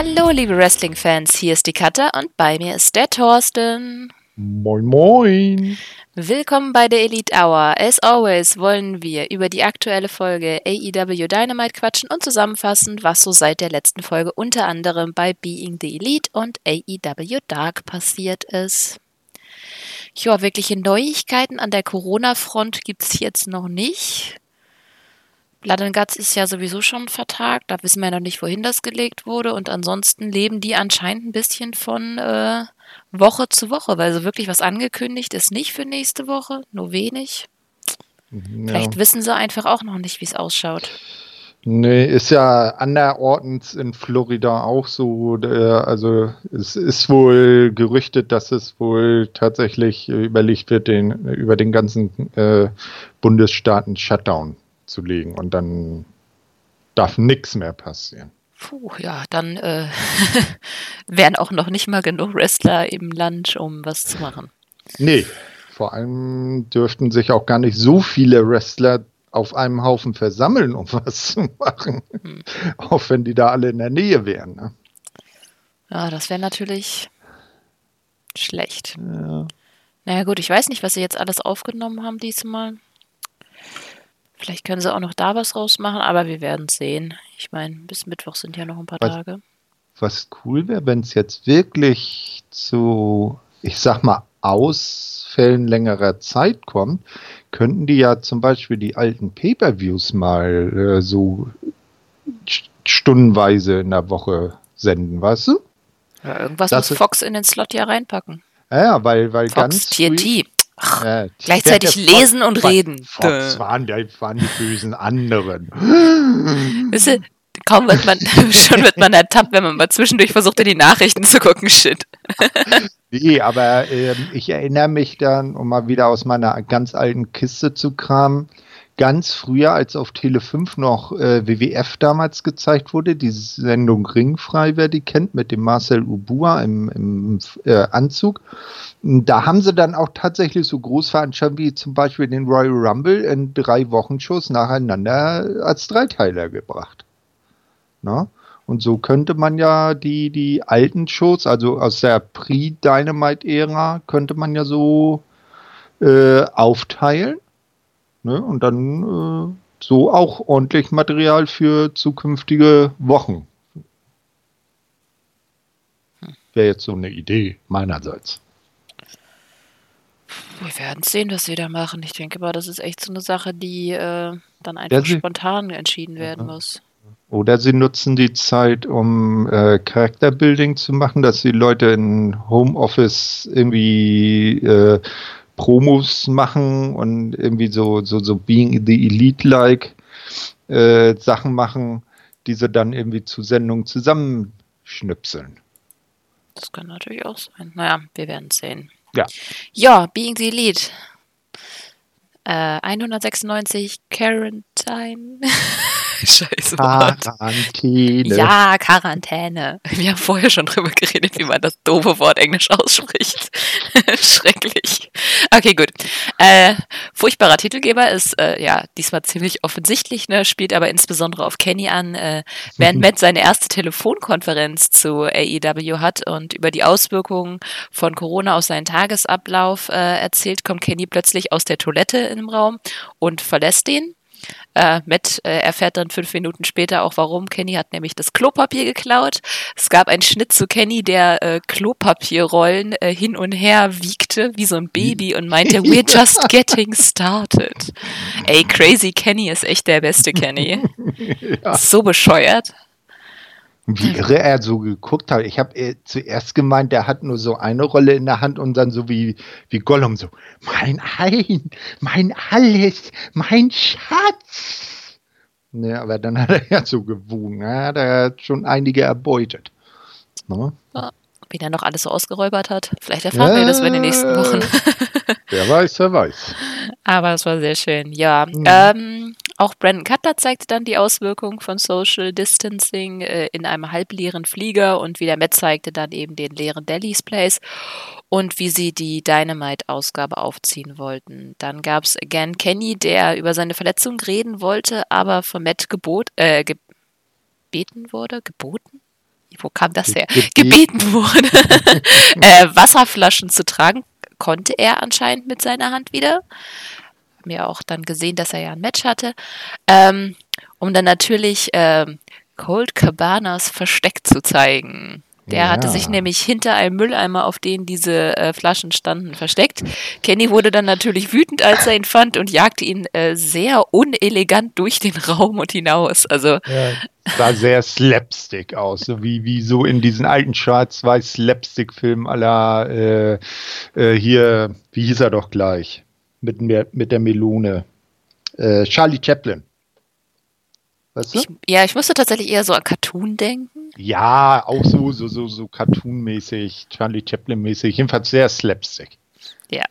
Hallo, liebe Wrestling-Fans, hier ist die Katja und bei mir ist der Thorsten. Moin, moin. Willkommen bei der Elite Hour. As always wollen wir über die aktuelle Folge AEW Dynamite quatschen und zusammenfassen, was so seit der letzten Folge unter anderem bei Being the Elite und AEW Dark passiert ist. Ja, wirkliche Neuigkeiten an der Corona-Front gibt es jetzt noch nicht. Guts ist ja sowieso schon vertagt, da wissen wir ja noch nicht, wohin das gelegt wurde. Und ansonsten leben die anscheinend ein bisschen von äh, Woche zu Woche, weil so wirklich was angekündigt ist nicht für nächste Woche, nur wenig. Ja. Vielleicht wissen sie einfach auch noch nicht, wie es ausschaut. Nee, ist ja anderortens in Florida auch so. Äh, also es ist wohl gerüchtet, dass es wohl tatsächlich überlegt wird, den, über den ganzen äh, Bundesstaaten Shutdown zu legen und dann darf nichts mehr passieren. Puh, ja, dann äh, wären auch noch nicht mal genug Wrestler im Land, um was zu machen. Nee, vor allem dürften sich auch gar nicht so viele Wrestler auf einem Haufen versammeln, um was zu machen. Hm. Auch wenn die da alle in der Nähe wären. Ne? Ja, das wäre natürlich schlecht. Ja. Naja gut, ich weiß nicht, was sie jetzt alles aufgenommen haben diesmal. Vielleicht können sie auch noch da was rausmachen, aber wir werden sehen. Ich meine, bis Mittwoch sind ja noch ein paar was, Tage. Was cool wäre, wenn es jetzt wirklich zu, ich sag mal, Ausfällen längerer Zeit kommt, könnten die ja zum Beispiel die alten Pay-per-Views mal äh, so stundenweise in der Woche senden, weißt du? Ja, irgendwas das muss Fox in den Slot ja reinpacken. Ja, weil, weil Fox ganz. TNT. Ach, äh, gleichzeitig lesen und reden. Fox waren, die, waren die bösen anderen. Weißt du, kaum wird man, schon wird man ertappt, wenn man mal zwischendurch versucht, in die Nachrichten zu gucken. Shit. nee, aber äh, ich erinnere mich dann, um mal wieder aus meiner ganz alten Kiste zu kramen, ganz früher, als auf Tele 5 noch äh, WWF damals gezeigt wurde, die Sendung Ringfrei, wer die kennt, mit dem Marcel Ubua im, im äh, Anzug. Da haben sie dann auch tatsächlich so Großveranstaltungen wie zum Beispiel den Royal Rumble in drei Wochenshows nacheinander als Dreiteiler gebracht. Na? Und so könnte man ja die, die alten Shows, also aus der Pre-Dynamite-Ära, könnte man ja so äh, aufteilen Ne? Und dann äh, so auch ordentlich Material für zukünftige Wochen. Wäre jetzt so eine Idee meinerseits. Wir werden sehen, was sie da machen. Ich denke mal, das ist echt so eine Sache, die äh, dann einfach ja, spontan entschieden werden ja. muss. Oder sie nutzen die Zeit, um äh, Charakterbuilding zu machen, dass die Leute in Homeoffice irgendwie äh, Promos machen und irgendwie so, so, so Being the Elite-like äh, Sachen machen, die sie dann irgendwie zu Sendungen zusammenschnipseln. Das kann natürlich auch sein. Naja, wir werden sehen. Ja. Ja, Being the Elite. Äh, 196 Quarantine. Scheiße. Quarantäne. Ja, Quarantäne. Wir haben vorher schon drüber geredet, wie man das doofe Wort Englisch ausspricht. Schrecklich. Okay, gut. Äh, furchtbarer Titelgeber ist äh, ja diesmal ziemlich offensichtlich, ne, spielt aber insbesondere auf Kenny an. Äh, während Matt seine erste Telefonkonferenz zu AEW hat und über die Auswirkungen von Corona auf seinen Tagesablauf äh, erzählt, kommt Kenny plötzlich aus der Toilette im Raum und verlässt den. Äh, Matt äh, erfährt dann fünf Minuten später auch, warum. Kenny hat nämlich das Klopapier geklaut. Es gab einen Schnitt zu Kenny, der äh, Klopapierrollen äh, hin und her wiegte, wie so ein Baby und meinte, we're just getting started. Ey, crazy Kenny ist echt der beste Kenny. Ja. So bescheuert. Wie irre er so geguckt hat. Ich habe äh, zuerst gemeint, der hat nur so eine Rolle in der Hand und dann so wie, wie Gollum so, mein Ein, mein Alles, mein Schatz. Ja, aber dann hat er ja so gewogen. Ja, der hat schon einige erbeutet. No? Ja, wie er noch alles so ausgeräubert hat. Vielleicht erfahren ja, wir das in den nächsten Wochen. wer weiß, wer weiß. Aber es war sehr schön. Ja, mhm. ähm, auch Brandon Cutler zeigte dann die Auswirkungen von Social Distancing äh, in einem halbleeren Flieger und wie der Matt zeigte dann eben den leeren Deli's Place und wie sie die Dynamite-Ausgabe aufziehen wollten. Dann gab es again Kenny, der über seine Verletzung reden wollte, aber von Matt gebot, äh, gebeten wurde, geboten? Wo kam das her? Gebeten, wurde, äh, Wasserflaschen zu tragen. Konnte er anscheinend mit seiner Hand wieder. Haben ja auch dann gesehen, dass er ja ein Match hatte. Ähm, um dann natürlich äh, Cold Cabanas Versteck zu zeigen. Der ja. hatte sich nämlich hinter einem Mülleimer, auf den diese äh, Flaschen standen, versteckt. Kenny wurde dann natürlich wütend, als er ihn fand und jagte ihn äh, sehr unelegant durch den Raum und hinaus. Also ja, sah sehr slapstick aus, so wie, wie so in diesen alten schwarz-weiß Slapstick-Filmen aller äh, äh, hier, wie hieß er doch gleich, mit, mit der Melone. Äh, Charlie Chaplin. Weißt du? Ich, ja, ich musste tatsächlich eher so an Cartoon denken. Ja, auch so, so, so, so Cartoon-mäßig, Charlie Chaplin-mäßig, jedenfalls sehr slapstick. Ja,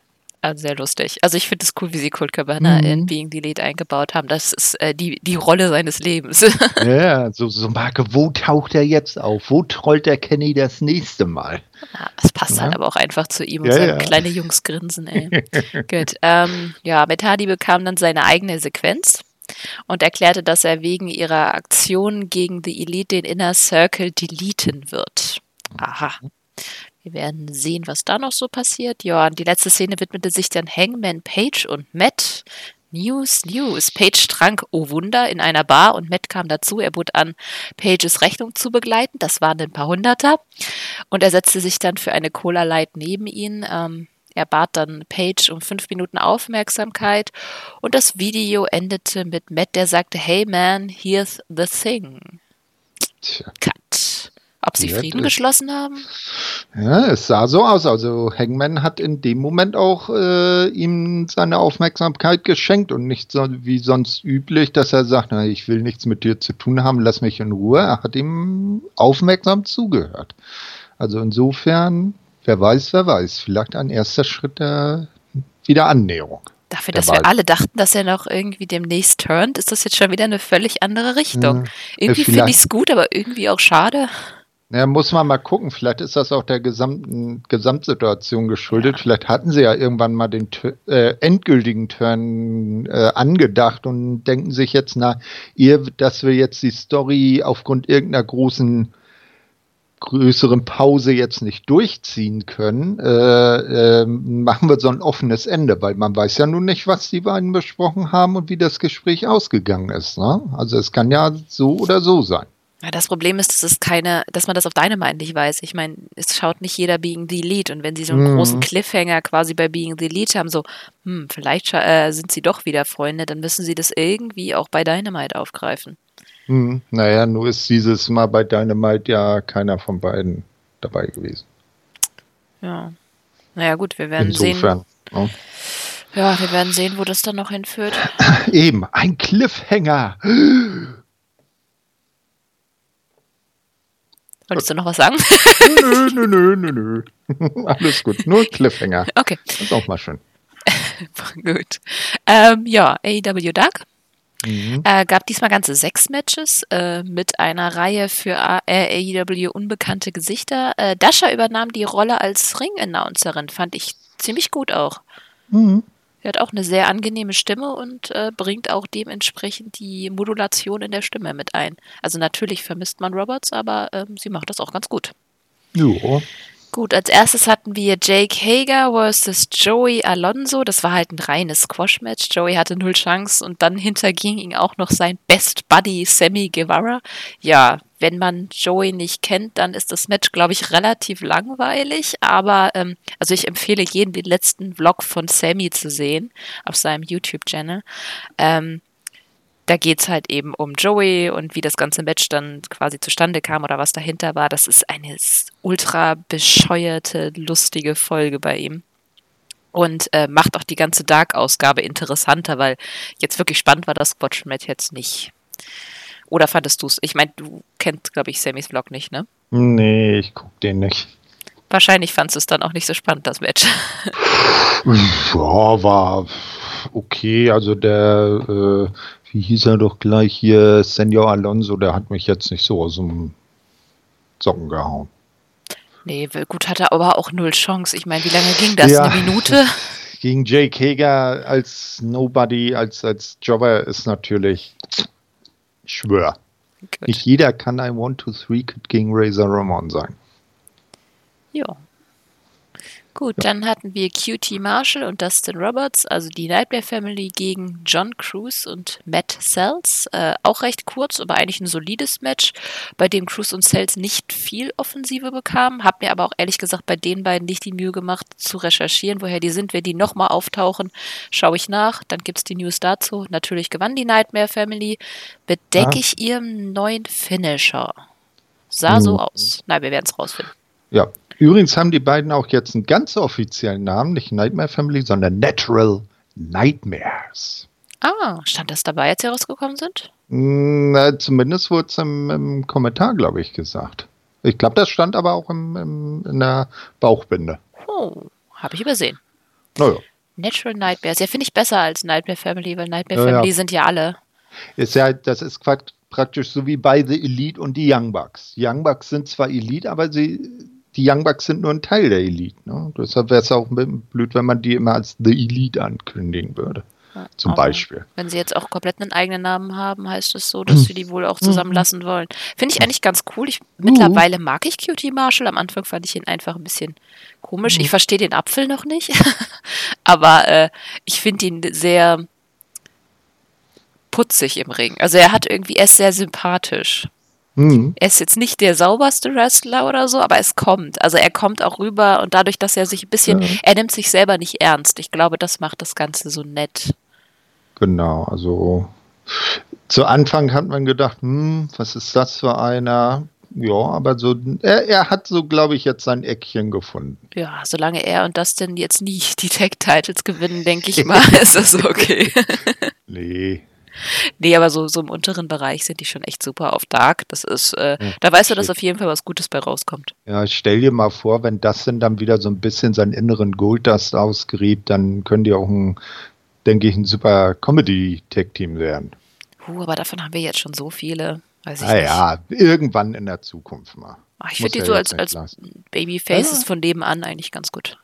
also sehr lustig. Also ich finde es cool, wie sie Colt Cabana mhm. in Being the Lead eingebaut haben. Das ist äh, die, die Rolle seines Lebens. ja, so, so Marke, wo taucht er jetzt auf? Wo trollt der Kenny das nächste Mal? Ja, das passt ja. halt aber auch einfach zu ihm und ja, seinem ja. kleine Jungsgrinsen, ey. Gut. Ähm, ja, Metadi bekam dann seine eigene Sequenz und erklärte, dass er wegen ihrer Aktion gegen The Elite den Inner Circle deleten wird. Aha. Wir werden sehen, was da noch so passiert. Ja, die letzte Szene widmete sich dann Hangman Page und Matt. News, News. Page trank, oh Wunder, in einer Bar und Matt kam dazu. Er bot an, Pages Rechnung zu begleiten. Das waren ein paar Hunderter. Und er setzte sich dann für eine Cola Light neben ihn. Ähm, er bat dann Page um fünf Minuten Aufmerksamkeit und das Video endete mit Matt, der sagte, Hey man, here's the thing. Tja. Cut. Ob sie ja, Frieden geschlossen haben? Ja, es sah so aus. Also Hangman hat in dem Moment auch äh, ihm seine Aufmerksamkeit geschenkt und nicht so wie sonst üblich, dass er sagt, na, ich will nichts mit dir zu tun haben, lass mich in Ruhe. Er hat ihm aufmerksam zugehört. Also insofern wer weiß, wer weiß, vielleicht ein erster Schritt der Wiederannäherung. Dafür, dass wir alle dachten, dass er noch irgendwie demnächst turnt, ist das jetzt schon wieder eine völlig andere Richtung. Hm, irgendwie finde ich es gut, aber irgendwie auch schade. Ja, muss man mal gucken. Vielleicht ist das auch der gesamten Gesamtsituation geschuldet. Ja. Vielleicht hatten sie ja irgendwann mal den äh, endgültigen Turn äh, angedacht und denken sich jetzt, na, ihr, dass wir jetzt die Story aufgrund irgendeiner großen größeren Pause jetzt nicht durchziehen können, äh, äh, machen wir so ein offenes Ende, weil man weiß ja nun nicht, was die beiden besprochen haben und wie das Gespräch ausgegangen ist. Ne? Also es kann ja so oder so sein. Ja, das Problem ist, dass es keine, dass man das auf Dynamite nicht weiß. Ich meine, es schaut nicht jeder Being the Elite und wenn sie so einen mhm. großen Cliffhanger quasi bei Being the Elite haben, so, hm, vielleicht äh, sind sie doch wieder Freunde, dann müssen sie das irgendwie auch bei Dynamite aufgreifen. Hm, naja, nur ist dieses Mal bei Dynamite ja keiner von beiden dabei gewesen. Ja. Naja, gut, wir werden Insofern, sehen. Ja. ja, wir werden sehen, wo das dann noch hinführt. Eben, ein Cliffhanger. Wolltest du noch was sagen? nö, nö, nö, nö, nö. Alles gut, nur Cliffhanger. Okay. Das ist auch mal schön. gut. Ähm, ja, AEW Dark Mhm. Äh, gab diesmal ganze sechs Matches äh, mit einer Reihe für AEW unbekannte Gesichter. Äh, Dasha übernahm die Rolle als Ring-Announcerin, fand ich ziemlich gut auch. Mhm. Sie hat auch eine sehr angenehme Stimme und äh, bringt auch dementsprechend die Modulation in der Stimme mit ein. Also natürlich vermisst man Roberts, aber ähm, sie macht das auch ganz gut. Ja. Gut, als erstes hatten wir Jake Hager versus Joey Alonso. Das war halt ein reines Squash-Match. Joey hatte null Chance und dann hinterging ihm auch noch sein Best Buddy Sammy Guevara. Ja, wenn man Joey nicht kennt, dann ist das Match, glaube ich, relativ langweilig. Aber ähm, also ich empfehle jedem den letzten Vlog von Sammy zu sehen auf seinem YouTube-Channel. Ähm, da geht es halt eben um Joey und wie das ganze Match dann quasi zustande kam oder was dahinter war. Das ist eine ultra bescheuerte, lustige Folge bei ihm. Und äh, macht auch die ganze Dark-Ausgabe interessanter, weil jetzt wirklich spannend war das Squatch-Match jetzt nicht. Oder fandest du es? Ich meine, du kennst, glaube ich, Sammys Vlog nicht, ne? Nee, ich guck den nicht. Wahrscheinlich fandest du es dann auch nicht so spannend, das Match. ja, war okay. Also der äh, wie hieß er doch gleich hier, Senor Alonso, der hat mich jetzt nicht so aus dem Socken gehauen. Nee, gut, hatte aber auch null Chance. Ich meine, wie lange ging das? Ja, Eine Minute? Gegen Jake Hager als Nobody, als, als Jobber ist natürlich, ich schwör. Gut. Nicht jeder kann ein One-Two-Three gegen Razor Ramon sein. Ja. Gut, ja. dann hatten wir QT Marshall und Dustin Roberts, also die Nightmare Family gegen John Cruz und Matt Sells. Äh, auch recht kurz, aber eigentlich ein solides Match, bei dem Cruz und Sells nicht viel Offensive bekamen. Hab mir aber auch ehrlich gesagt bei den beiden nicht die Mühe gemacht, zu recherchieren, woher die sind. Wenn die nochmal auftauchen, schaue ich nach. Dann gibt es die News dazu. Natürlich gewann die Nightmare Family. Bedecke ja. ich ihrem neuen Finisher. Sah mhm. so aus. Nein, wir werden es rausfinden. Ja, Übrigens haben die beiden auch jetzt einen ganz offiziellen Namen, nicht Nightmare Family, sondern Natural Nightmares. Ah, stand das dabei, als sie rausgekommen sind? Hm, na, zumindest wurde es im, im, Kommentar, glaube ich, gesagt. Ich glaube, das stand aber auch im, im, in der Bauchbinde. Oh, habe ich übersehen. Naja. Natural Nightmares. Ja, finde ich besser als Nightmare Family, weil Nightmare ja, Family sind ja alle. Ist ja, das ist praktisch so wie bei The Elite und die Young Bucks. Die Young Bucks sind zwar Elite, aber sie die Young Bucks sind nur ein Teil der Elite. Ne? Deshalb wäre es auch blöd, wenn man die immer als The Elite ankündigen würde. Ja, zum Beispiel. Wenn sie jetzt auch komplett einen eigenen Namen haben, heißt es so, dass sie die wohl auch zusammenlassen wollen. Finde ich eigentlich ganz cool. Ich, mittlerweile mag ich Cutie Marshall. Am Anfang fand ich ihn einfach ein bisschen komisch. Ich verstehe den Apfel noch nicht. Aber äh, ich finde ihn sehr putzig im Ring. Also er hat irgendwie, er ist sehr sympathisch. Mhm. Er ist jetzt nicht der sauberste Wrestler oder so, aber es kommt. Also er kommt auch rüber und dadurch, dass er sich ein bisschen, ja. er nimmt sich selber nicht ernst. Ich glaube, das macht das Ganze so nett. Genau, also zu Anfang hat man gedacht, hm, was ist das für einer? Ja, aber so, er, er hat so, glaube ich, jetzt sein Eckchen gefunden. Ja, solange er und das denn jetzt nie die Tag-Titles gewinnen, denke ich mal, ist das okay. nee, Nee, aber so, so im unteren Bereich sind die schon echt super auf Dark. Das ist, äh, ja, da weißt du, dass auf jeden Fall was Gutes bei rauskommt. Ja, stell dir mal vor, wenn das denn dann wieder so ein bisschen seinen inneren Golddust ausgerieb, dann können die auch ein, denke ich, ein super Comedy-Tech-Team werden. Uh, aber davon haben wir jetzt schon so viele. Weiß ich naja, nicht. irgendwann in der Zukunft mal. Ach, ich finde die ja so als, als Babyfaces ja. von nebenan eigentlich ganz gut.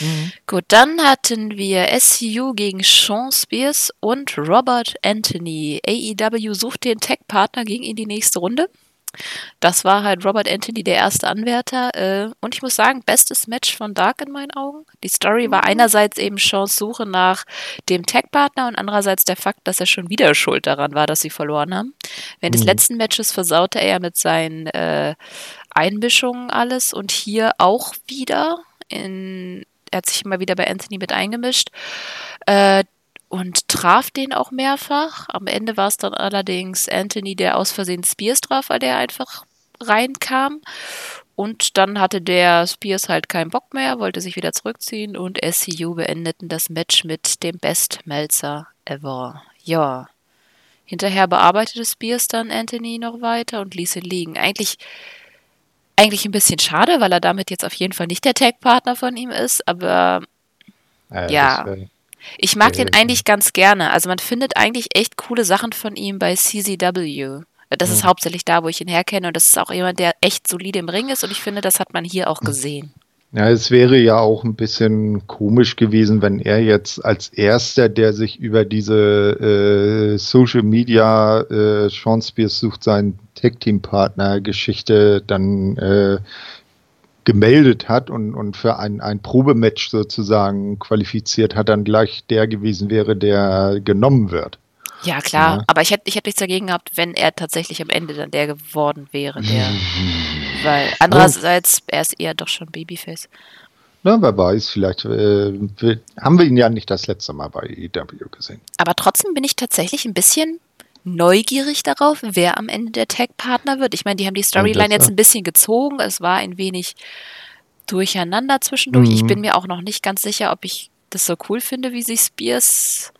Mhm. Gut, dann hatten wir SCU gegen Sean Spears und Robert Anthony. AEW sucht den Tech-Partner gegen in die nächste Runde. Das war halt Robert Anthony, der erste Anwärter. Äh, und ich muss sagen, bestes Match von Dark in meinen Augen. Die Story war mhm. einerseits eben Seans Suche nach dem Tech-Partner und andererseits der Fakt, dass er schon wieder schuld daran war, dass sie verloren haben. Während mhm. des letzten Matches versaute er mit seinen äh, Einmischungen alles und hier auch wieder in, er hat sich immer wieder bei Anthony mit eingemischt äh, und traf den auch mehrfach. Am Ende war es dann allerdings Anthony, der aus Versehen Spears traf, weil der einfach reinkam. Und dann hatte der Spears halt keinen Bock mehr, wollte sich wieder zurückziehen und SCU beendeten das Match mit dem Best Melzer ever. Ja. Hinterher bearbeitete Spears dann Anthony noch weiter und ließ ihn liegen. Eigentlich eigentlich ein bisschen schade, weil er damit jetzt auf jeden Fall nicht der Tag-Partner von ihm ist, aber ja. ja. Ich mag den eigentlich ganz gerne. Also man findet eigentlich echt coole Sachen von ihm bei CZW. Das ist hauptsächlich da, wo ich ihn herkenne und das ist auch jemand, der echt solide im Ring ist und ich finde, das hat man hier auch gesehen. Ja, es wäre ja auch ein bisschen komisch gewesen, wenn er jetzt als erster, der sich über diese äh, Social Media äh, Sean Spears sucht seinen Tag Team Partner Geschichte dann äh, gemeldet hat und, und für ein, ein Probematch sozusagen qualifiziert hat, dann gleich der gewesen wäre, der genommen wird. Ja, klar, ja. aber ich hätte, ich hätte nichts dagegen gehabt, wenn er tatsächlich am Ende dann der geworden wäre, der. weil andererseits, er ist eher doch schon Babyface. Na, wer weiß, vielleicht äh, haben wir ihn ja nicht das letzte Mal bei EW gesehen. Aber trotzdem bin ich tatsächlich ein bisschen neugierig darauf, wer am Ende der Tag-Partner wird. Ich meine, die haben die Storyline jetzt ein bisschen gezogen. Es war ein wenig durcheinander zwischendurch. Mhm. Ich bin mir auch noch nicht ganz sicher, ob ich das so cool finde, wie sie Spears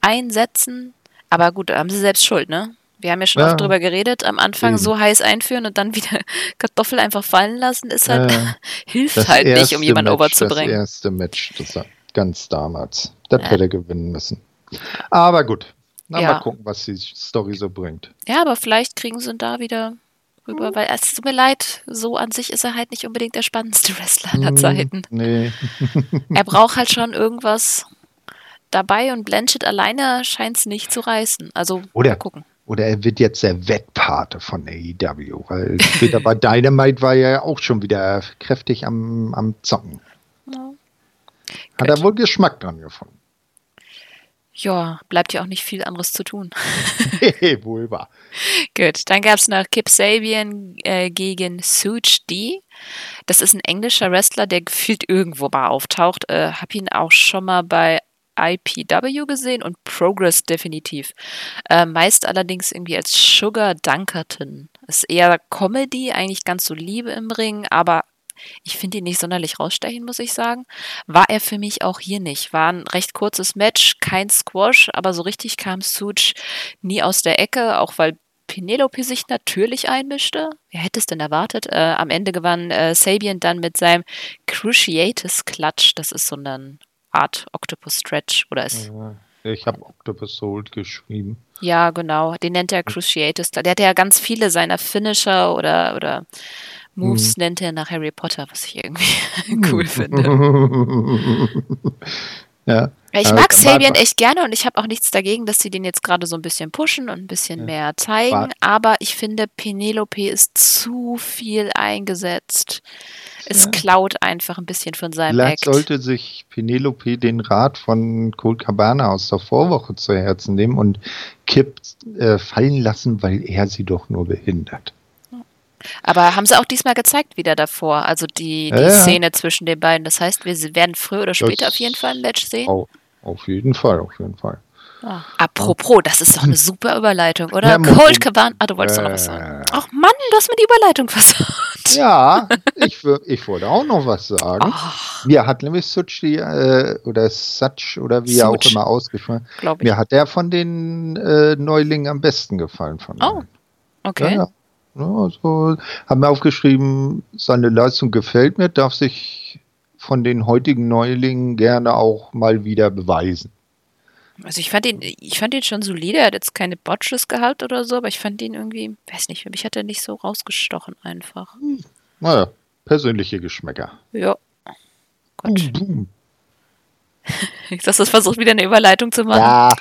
einsetzen. Aber gut, da haben sie selbst Schuld, ne? Wir haben ja schon ja. oft drüber geredet, am Anfang mhm. so heiß einführen und dann wieder Kartoffel einfach fallen lassen, ist halt, äh, hilft halt nicht, um jemanden Match, overzubringen. Das erste Match, das war ganz damals. Das ja. hätte gewinnen müssen. Aber gut, na, ja. mal gucken, was die Story so bringt. Ja, aber vielleicht kriegen sie ihn da wieder rüber, mhm. weil es tut mir leid, so an sich ist er halt nicht unbedingt der spannendste Wrestler aller hm, Zeiten. Nee. er braucht halt schon irgendwas dabei und Blanchett alleine scheint es nicht zu reißen. Also oder, gucken. oder er wird jetzt der Wettpate von AEW, weil später bei Dynamite war er ja auch schon wieder kräftig am, am Zocken. Ja. Hat Gut. er wohl Geschmack dran gefunden. Ja, bleibt ja auch nicht viel anderes zu tun. wohl wahr. Gut, dann gab es noch Kip Sabian äh, gegen Such D. Das ist ein englischer Wrestler, der gefühlt irgendwo mal auftaucht. Äh, hab ihn auch schon mal bei IPW gesehen und Progress definitiv. Äh, meist allerdings irgendwie als Sugar Dunkerton. Ist eher Comedy, eigentlich ganz so Liebe im Ring, aber ich finde ihn nicht sonderlich rausstechen, muss ich sagen. War er für mich auch hier nicht. War ein recht kurzes Match, kein Squash, aber so richtig kam Such nie aus der Ecke, auch weil Penelope sich natürlich einmischte. Wer hätte es denn erwartet? Äh, am Ende gewann äh, Sabian dann mit seinem Cruciatus Clutch. Das ist so eine Art Octopus Stretch oder ist. Ich habe Octopus Hold geschrieben. Ja, genau. Den nennt er Cruciatus. Der hat ja ganz viele seiner Finisher oder, oder Moves mhm. nennt er nach Harry Potter, was ich irgendwie cool finde. ja. Ich mag Sabian echt gerne und ich habe auch nichts dagegen, dass sie den jetzt gerade so ein bisschen pushen und ein bisschen ja. mehr zeigen. War. Aber ich finde, Penelope ist zu viel eingesetzt. Es ja. klaut einfach ein bisschen von seinem Vielleicht Act. sollte sich Penelope den Rat von Colt Cabana aus der Vorwoche zu Herzen nehmen und Kip äh, fallen lassen, weil er sie doch nur behindert. Aber haben sie auch diesmal gezeigt wieder davor, also die, die ja, Szene zwischen den beiden. Das heißt, wir werden früher oder später das auf jeden Fall ein Match sehen. Auf, jeden Fall, auf jeden Fall. Ah, apropos, das ist doch eine super Überleitung, oder? Ja, Cold Cabana. Ah, du wolltest äh, doch noch was sagen. Ach Mann, du hast mir die Überleitung versaut. Ja, ich, ich wollte auch noch was sagen. Ach. Mir hat nämlich Suchi äh, oder Such oder wie Such. er auch immer ausgesprochen Mir hat der von den äh, Neulingen am besten gefallen. Von oh, okay. Ja, ja. Also, haben wir aufgeschrieben, seine Leistung gefällt mir, darf sich von den heutigen Neulingen gerne auch mal wieder beweisen. Also ich fand ihn, ich fand ihn schon solide, er hat jetzt keine Botches gehabt oder so, aber ich fand ihn irgendwie, weiß nicht, für mich hat er nicht so rausgestochen einfach. Hm. Naja, persönliche Geschmäcker. Ja. Gott. Boom, Jetzt hast du versucht, wieder eine Überleitung zu machen. Ja.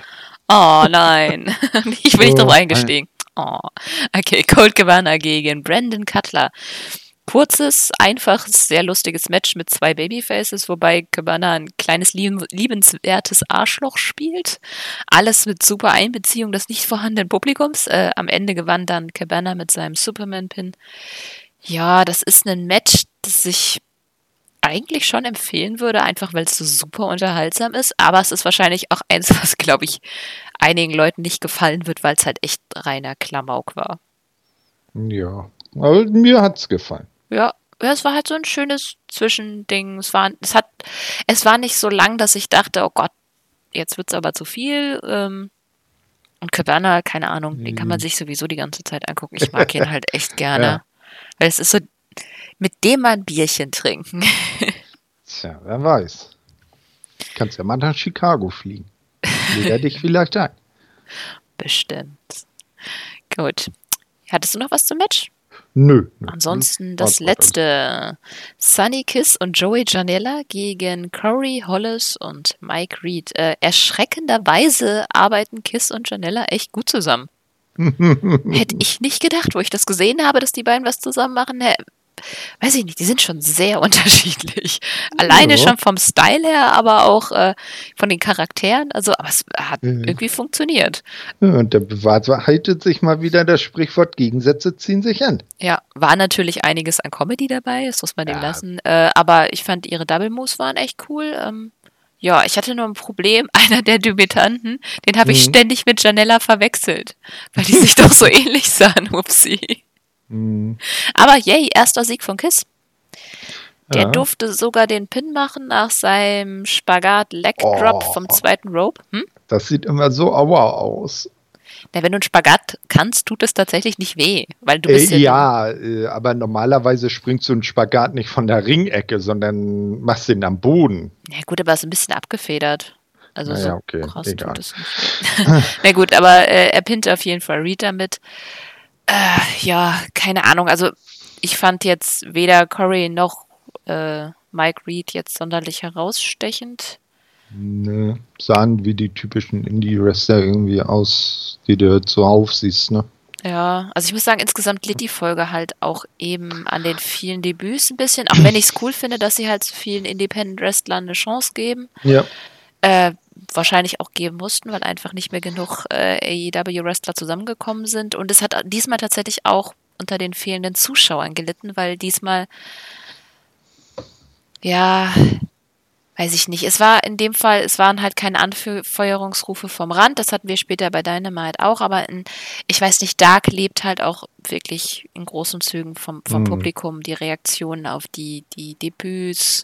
Oh nein. ich bin nicht drauf eingestiegen. Oh. Okay, Cold Cabana gegen Brandon Cutler. Kurzes, einfaches, sehr lustiges Match mit zwei Babyfaces, wobei Cabana ein kleines liebenswertes Arschloch spielt. Alles mit super Einbeziehung des nicht vorhandenen Publikums. Äh, am Ende gewann dann Cabana mit seinem Superman-Pin. Ja, das ist ein Match, das ich eigentlich schon empfehlen würde, einfach weil es so super unterhaltsam ist. Aber es ist wahrscheinlich auch eins, was, glaube ich, einigen Leuten nicht gefallen wird, weil es halt echt reiner Klamauk war. Ja, aber mir hat es gefallen. Ja, es war halt so ein schönes Zwischending. Es war, es hat, es war nicht so lang, dass ich dachte, oh Gott, jetzt wird es aber zu viel. Ähm, und Cabana, keine Ahnung, mhm. den kann man mhm. sich sowieso die ganze Zeit angucken. Ich mag ihn halt echt gerne. Ja. Weil es ist so, mit dem man ein Bierchen trinken. Tja, wer weiß. Kannst ja mal nach Chicago fliegen. Leder dich vielleicht ein. Bestimmt. Gut. Hattest du noch was zum Match? Nö. Ansonsten das letzte. Sunny Kiss und Joey Janella gegen Corey Hollis und Mike Reed. Äh, erschreckenderweise arbeiten Kiss und Janella echt gut zusammen. Hätte ich nicht gedacht, wo ich das gesehen habe, dass die beiden was zusammen machen weiß ich nicht, die sind schon sehr unterschiedlich. Alleine ja. schon vom Style her, aber auch äh, von den Charakteren. Also, aber es hat mhm. irgendwie funktioniert. Ja, und da bewahrheitet sich mal wieder das Sprichwort, Gegensätze ziehen sich an. Ja, war natürlich einiges an Comedy dabei, das muss man ja. dem lassen. Äh, aber ich fand ihre Double Moves waren echt cool. Ähm, ja, ich hatte nur ein Problem. Einer der Debütanten, den habe ich mhm. ständig mit Janella verwechselt, weil die sich doch so ähnlich sahen, Upsi. Mhm. Aber yay, erster Sieg von Kiss. Der ja. durfte sogar den Pin machen nach seinem Spagat-Leg-Drop oh. vom zweiten Rope. Hm? Das sieht immer so aua aus. Na, wenn du einen Spagat kannst, tut es tatsächlich nicht weh, weil du bist äh, ja, äh, aber normalerweise springst du einen Spagat nicht von der Ringecke, sondern machst ihn am Boden. Ja gut, aber es ist ein bisschen abgefedert. Also naja, so okay, krass egal. tut es nicht. Na gut, aber äh, er pinnt auf jeden Fall Reed damit. Äh, ja, keine Ahnung. Also ich fand jetzt weder Corey noch äh, Mike Reed jetzt sonderlich herausstechend. Ne, sahen wie die typischen Indie-Wrestler irgendwie aus, die du zuhauf siehst, ne? Ja, also ich muss sagen, insgesamt litt die Folge halt auch eben an den vielen Debüts ein bisschen, auch wenn ich es cool finde, dass sie halt so vielen Independent-Wrestlern eine Chance geben. Ja. Äh, wahrscheinlich auch geben mussten, weil einfach nicht mehr genug äh, AEW-Wrestler zusammengekommen sind. Und es hat diesmal tatsächlich auch unter den fehlenden Zuschauern gelitten, weil diesmal, ja, weiß ich nicht. Es war in dem Fall, es waren halt keine Anfeuerungsrufe vom Rand. Das hatten wir später bei Dynamite auch. Aber in, ich weiß nicht, Dark lebt halt auch wirklich in großen Zügen vom, vom mhm. Publikum, die Reaktionen auf die, die Debüts.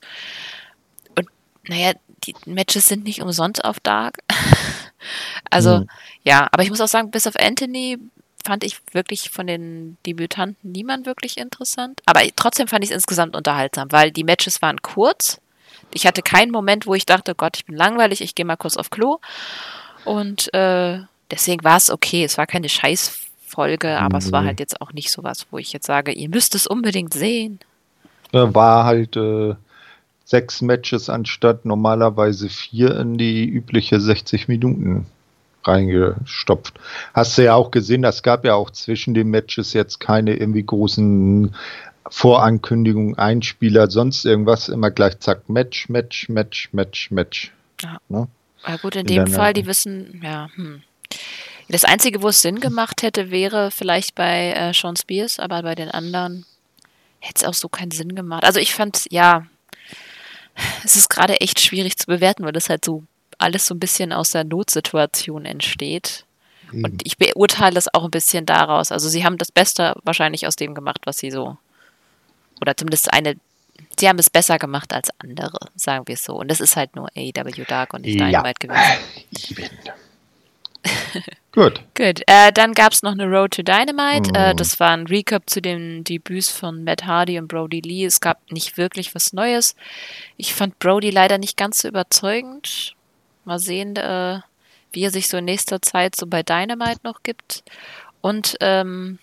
Und naja, die Matches sind nicht umsonst auf Dark. also, mhm. ja, aber ich muss auch sagen, bis auf Anthony fand ich wirklich von den Debütanten niemand wirklich interessant. Aber trotzdem fand ich es insgesamt unterhaltsam, weil die Matches waren kurz ich hatte keinen Moment, wo ich dachte, Gott, ich bin langweilig, ich gehe mal kurz auf Klo. Und äh, deswegen war es okay. Es war keine Scheißfolge, aber mhm. es war mhm. halt jetzt auch nicht sowas, wo ich jetzt sage, ihr müsst es unbedingt sehen. War halt äh, sechs Matches anstatt normalerweise vier in die übliche 60 Minuten reingestopft. Hast du ja auch gesehen, es gab ja auch zwischen den Matches jetzt keine irgendwie großen Vorankündigung, Einspieler, sonst irgendwas, immer gleich zack, Match, Match, Match, Match, Match. Ja, ne? ja gut, in, in dem Fall, die wissen, ja, hm. Das Einzige, wo es Sinn gemacht hätte, wäre vielleicht bei äh, Sean Spears, aber bei den anderen hätte es auch so keinen Sinn gemacht. Also ich fand, ja, es ist gerade echt schwierig zu bewerten, weil das halt so alles so ein bisschen aus der Notsituation entsteht. Und ich beurteile das auch ein bisschen daraus. Also sie haben das Beste wahrscheinlich aus dem gemacht, was sie so oder zumindest eine, sie haben es besser gemacht als andere, sagen wir es so. Und das ist halt nur AEW Dark und nicht Dynamite ja. gewesen. Gut. Gut. Äh, dann gab es noch eine Road to Dynamite. Äh, mhm. das war ein Recap zu den Debüts von Matt Hardy und Brody Lee. Es gab nicht wirklich was Neues. Ich fand Brody leider nicht ganz so überzeugend. Mal sehen, äh, wie er sich so in nächster Zeit so bei Dynamite noch gibt. Und ähm,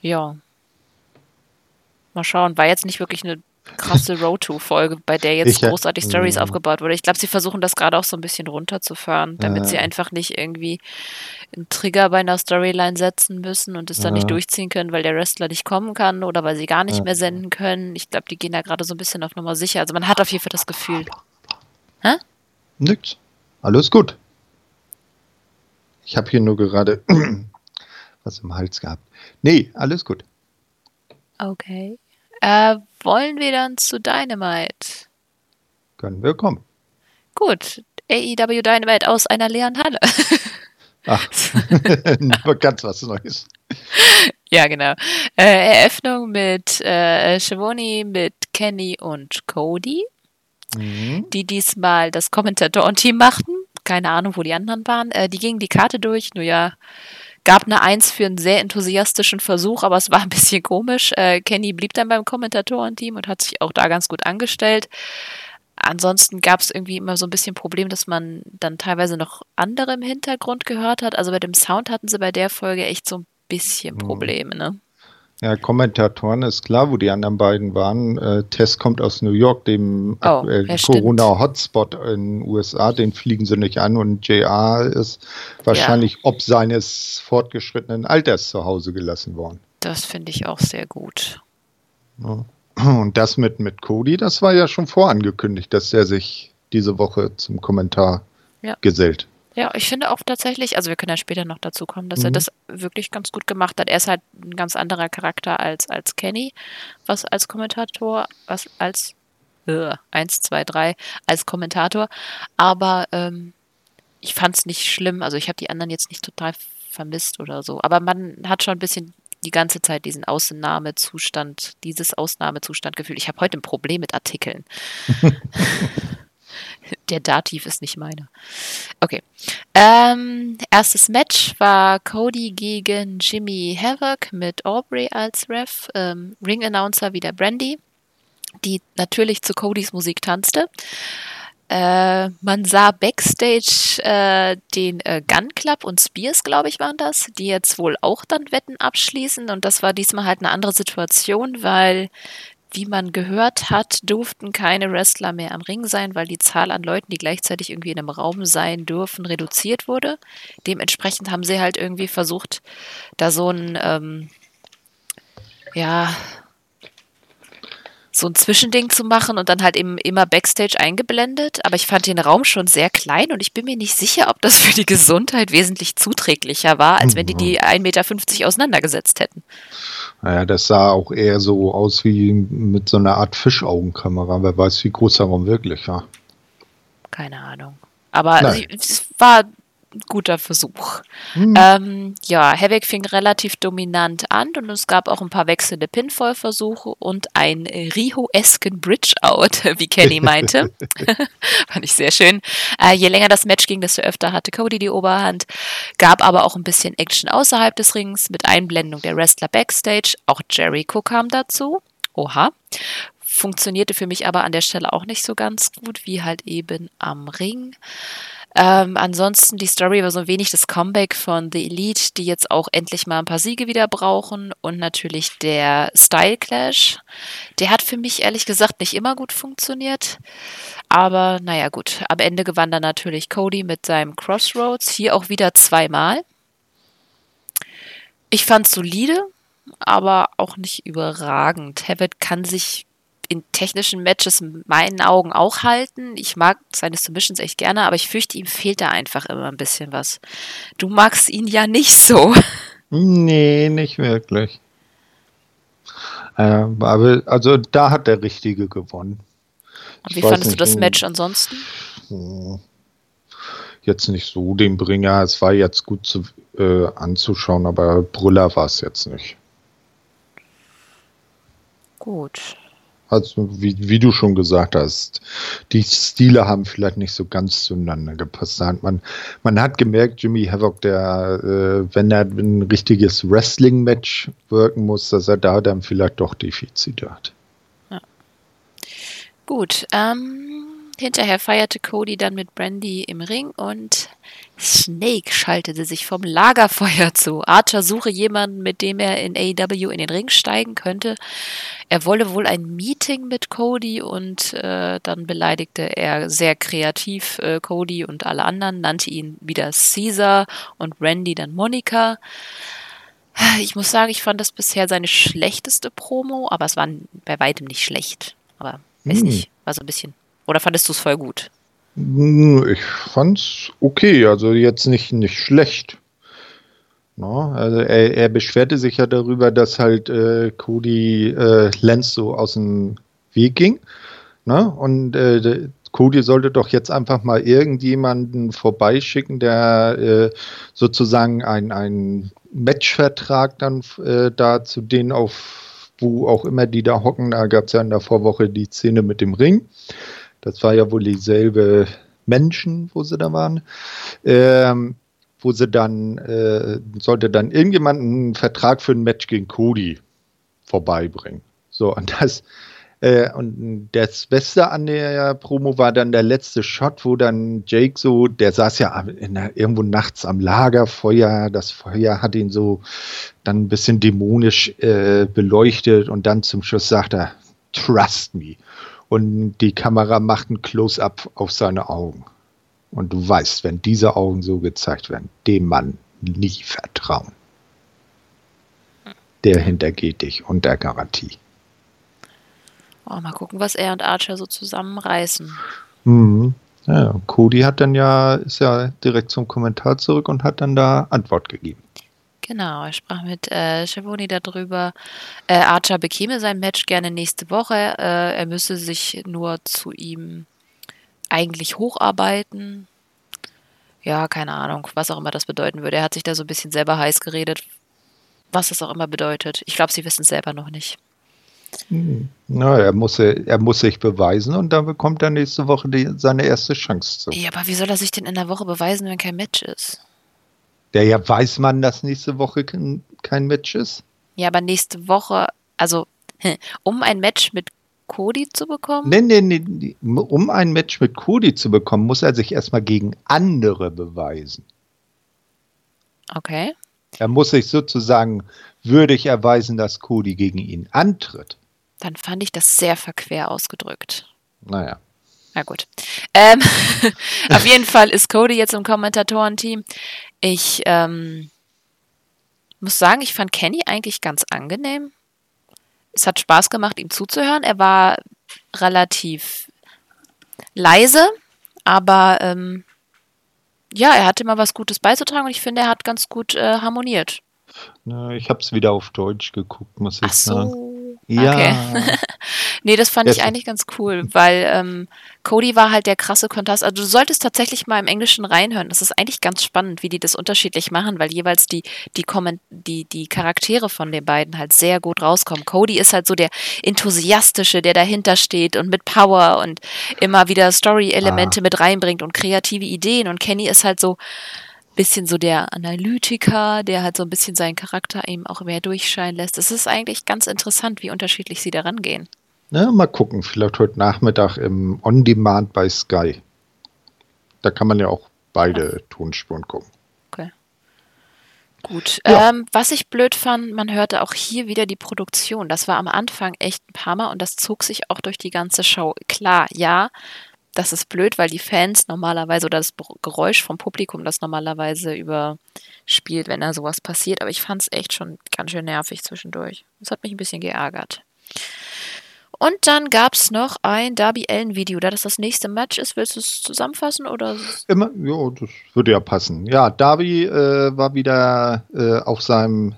ja, Mal schauen. War jetzt nicht wirklich eine krasse Road-to-Folge, bei der jetzt ich, großartig Stories mh. aufgebaut wurde. Ich glaube, sie versuchen das gerade auch so ein bisschen runterzufahren, damit äh, sie einfach nicht irgendwie einen Trigger bei einer Storyline setzen müssen und es dann äh, nicht durchziehen können, weil der Wrestler nicht kommen kann oder weil sie gar nicht äh, mehr senden können. Ich glaube, die gehen da gerade so ein bisschen auf Nummer sicher. Also man hat auf jeden Fall das Gefühl. Hä? Nix. Alles gut. Ich habe hier nur gerade was im Hals gehabt. Nee, alles gut. Okay. Äh, wollen wir dann zu Dynamite? Können wir kommen. Gut. AEW Dynamite aus einer leeren Halle. Ach, ganz was Neues. Ja, genau. Äh, Eröffnung mit äh, Schiavone, mit Kenny und Cody, mhm. die diesmal das Kommentatorenteam machten. Keine Ahnung, wo die anderen waren. Äh, die gingen die Karte durch. Nur ja, Gab eine Eins für einen sehr enthusiastischen Versuch, aber es war ein bisschen komisch. Äh, Kenny blieb dann beim Kommentatorenteam und hat sich auch da ganz gut angestellt. Ansonsten gab es irgendwie immer so ein bisschen Problem, dass man dann teilweise noch andere im Hintergrund gehört hat. Also bei dem Sound hatten sie bei der Folge echt so ein bisschen mhm. Probleme, ne? Ja, Kommentatoren ist klar, wo die anderen beiden waren. Äh, Tess kommt aus New York, dem oh, ja, Corona-Hotspot in den USA, den fliegen sie nicht an und JR ist wahrscheinlich ja. ob seines fortgeschrittenen Alters zu Hause gelassen worden. Das finde ich auch sehr gut. Ja. Und das mit, mit Cody, das war ja schon vorangekündigt, dass er sich diese Woche zum Kommentar gesellt. Ja, ich finde auch tatsächlich, also wir können ja später noch dazu kommen, dass mhm. er das wirklich ganz gut gemacht hat. Er ist halt ein ganz anderer Charakter als, als Kenny, was als Kommentator, was als äh, 1, 2, 3 als Kommentator. Aber ähm, ich fand es nicht schlimm. Also ich habe die anderen jetzt nicht total vermisst oder so. Aber man hat schon ein bisschen die ganze Zeit diesen Ausnahmezustand, dieses Ausnahmezustandgefühl. Ich habe heute ein Problem mit Artikeln. Der Dativ ist nicht meiner. Okay. Ähm, erstes Match war Cody gegen Jimmy Havoc mit Aubrey als Ref. Ähm, Ring-Announcer wieder Brandy, die natürlich zu Codys Musik tanzte. Äh, man sah backstage äh, den äh, Gun Club und Spears, glaube ich, waren das, die jetzt wohl auch dann Wetten abschließen. Und das war diesmal halt eine andere Situation, weil wie man gehört hat, durften keine Wrestler mehr am Ring sein, weil die Zahl an Leuten, die gleichzeitig irgendwie in einem Raum sein dürfen, reduziert wurde. Dementsprechend haben sie halt irgendwie versucht, da so ein, ähm, ja, so ein Zwischending zu machen und dann halt eben immer Backstage eingeblendet. Aber ich fand den Raum schon sehr klein und ich bin mir nicht sicher, ob das für die Gesundheit wesentlich zuträglicher war, als wenn die die 1,50 Meter auseinandergesetzt hätten. Naja, das sah auch eher so aus wie mit so einer Art Fischaugenkamera. Wer weiß, wie groß der Raum wirklich war. Keine Ahnung. Aber also, es war guter Versuch. Hm. Ähm, ja, Havoc fing relativ dominant an und es gab auch ein paar wechselnde Pinfall-Versuche und ein Riho-esken Bridge-Out, wie Kenny meinte. Fand ich sehr schön. Äh, je länger das Match ging, desto öfter hatte Cody die Oberhand. Gab aber auch ein bisschen Action außerhalb des Rings mit Einblendung der Wrestler Backstage. Auch Jericho kam dazu. Oha funktionierte für mich aber an der Stelle auch nicht so ganz gut, wie halt eben am Ring. Ähm, ansonsten, die Story war so ein wenig das Comeback von The Elite, die jetzt auch endlich mal ein paar Siege wieder brauchen. Und natürlich der Style Clash. Der hat für mich ehrlich gesagt nicht immer gut funktioniert. Aber naja, gut. Am Ende gewann dann natürlich Cody mit seinem Crossroads. Hier auch wieder zweimal. Ich fand solide, aber auch nicht überragend. Hewitt kann sich in technischen Matches in meinen Augen auch halten. Ich mag seine Submissions echt gerne, aber ich fürchte, ihm fehlt da einfach immer ein bisschen was. Du magst ihn ja nicht so. Nee, nicht wirklich. Äh, aber also da hat der Richtige gewonnen. Und wie fandest nicht, du das Match ansonsten? Hm, jetzt nicht so den Bringer. Es war jetzt gut zu, äh, anzuschauen, aber Brüller war es jetzt nicht. Gut. Also wie, wie du schon gesagt hast, die Stile haben vielleicht nicht so ganz zueinander gepasst. Man, man hat gemerkt, Jimmy Havoc, der, äh, wenn er ein richtiges Wrestling-Match wirken muss, dass er da dann vielleicht doch Defizite hat. Ja. Gut, ähm, hinterher feierte Cody dann mit Brandy im Ring und Snake schaltete sich vom Lagerfeuer zu. Archer suche jemanden, mit dem er in AEW in den Ring steigen könnte. Er wolle wohl ein Meeting mit Cody und äh, dann beleidigte er sehr kreativ äh, Cody und alle anderen, nannte ihn wieder Caesar und Randy dann Monika. Ich muss sagen, ich fand das bisher seine schlechteste Promo, aber es war bei weitem nicht schlecht. Aber weiß hm. nicht, war so ein bisschen. Oder fandest du es voll gut? Ich fand's okay, also jetzt nicht, nicht schlecht. No, also er, er, beschwerte sich ja darüber, dass halt äh, Cody äh, Lenz so aus dem Weg ging. Ne? Und äh, Cody sollte doch jetzt einfach mal irgendjemanden vorbeischicken, der äh, sozusagen einen Matchvertrag dann äh, da zu denen auf, wo auch immer die da hocken, da gab es ja in der Vorwoche die Szene mit dem Ring. Das war ja wohl dieselbe Menschen, wo sie da waren. Ähm, wo sie dann, äh, sollte dann irgendjemand einen Vertrag für ein Match gegen Cody vorbeibringen. So, und das, äh, und das Beste an der Promo war dann der letzte Shot, wo dann Jake so, der saß ja der, irgendwo nachts am Lagerfeuer, das Feuer hat ihn so dann ein bisschen dämonisch äh, beleuchtet und dann zum Schluss sagt er, trust me und die Kamera macht ein Close-up auf seine Augen. Und du weißt, wenn diese Augen so gezeigt werden, dem Mann nie vertrauen. Der hintergeht dich unter Garantie. Oh, mal gucken, was er und Archer so zusammenreißen. Mhm. Ja, Cody hat dann ja, ist ja direkt zum Kommentar zurück und hat dann da Antwort gegeben. Genau, er sprach mit äh, Schiavone darüber. Äh, Archer bekäme sein Match gerne nächste Woche. Äh, er müsse sich nur zu ihm eigentlich hocharbeiten. Ja, keine Ahnung, was auch immer das bedeuten würde. Er hat sich da so ein bisschen selber heiß geredet, was das auch immer bedeutet. Ich glaube, sie wissen es selber noch nicht. Hm. Na, er muss, er muss sich beweisen und dann bekommt er nächste Woche die, seine erste Chance zu. Ja, aber wie soll er sich denn in der Woche beweisen, wenn kein Match ist? Der ja weiß man, dass nächste Woche kein Match ist. Ja, aber nächste Woche, also um ein Match mit Cody zu bekommen? Nee, nee, nee. Um ein Match mit Cody zu bekommen, muss er sich erstmal gegen andere beweisen. Okay. Er muss sich sozusagen würdig erweisen, dass Cody gegen ihn antritt. dann fand ich das sehr verquer ausgedrückt. Naja. Na gut. Ähm, auf jeden Fall ist Cody jetzt im Kommentatorenteam. Ich ähm, muss sagen, ich fand Kenny eigentlich ganz angenehm. Es hat Spaß gemacht, ihm zuzuhören. Er war relativ leise, aber ähm, ja, er hatte immer was Gutes beizutragen und ich finde, er hat ganz gut äh, harmoniert. Na, ich habe es wieder auf Deutsch geguckt, muss ich Ach so. sagen. Ja. Okay. nee, das fand Yes. ich eigentlich ganz cool, weil ähm, Cody war halt der krasse Kontrast. Also du solltest tatsächlich mal im Englischen reinhören. Das ist eigentlich ganz spannend, wie die das unterschiedlich machen, weil jeweils die, die, Komment die, die Charaktere von den beiden halt sehr gut rauskommen. Cody ist halt so der Enthusiastische, der dahinter steht und mit Power und immer wieder Story-Elemente Ah. mit reinbringt und kreative Ideen. Und Kenny ist halt so bisschen so der Analytiker, der halt so ein bisschen seinen Charakter eben auch mehr durchscheinen lässt. Es ist eigentlich ganz interessant, wie unterschiedlich sie da rangehen. Na, mal gucken, vielleicht heute Nachmittag im On-Demand bei Sky. Da kann man ja auch beide Tonspuren gucken. Gut. Ja. Ähm, was ich blöd fand, man hörte auch hier wieder die Produktion. Das war am Anfang echt ein paar Mal und das zog sich auch durch die ganze Show. Klar, ja, das ist blöd, weil die Fans normalerweise oder das Geräusch vom Publikum das normalerweise überspielt, wenn da sowas passiert. Aber ich fand es echt schon ganz schön nervig zwischendurch. Das hat mich ein bisschen geärgert. Und dann gab es noch ein Darby Allen-Video. Da das das nächste Match ist, willst du es zusammenfassen oder? Immer, ja, das würde ja passen. Ja, Darby äh, war wieder äh, auf seinem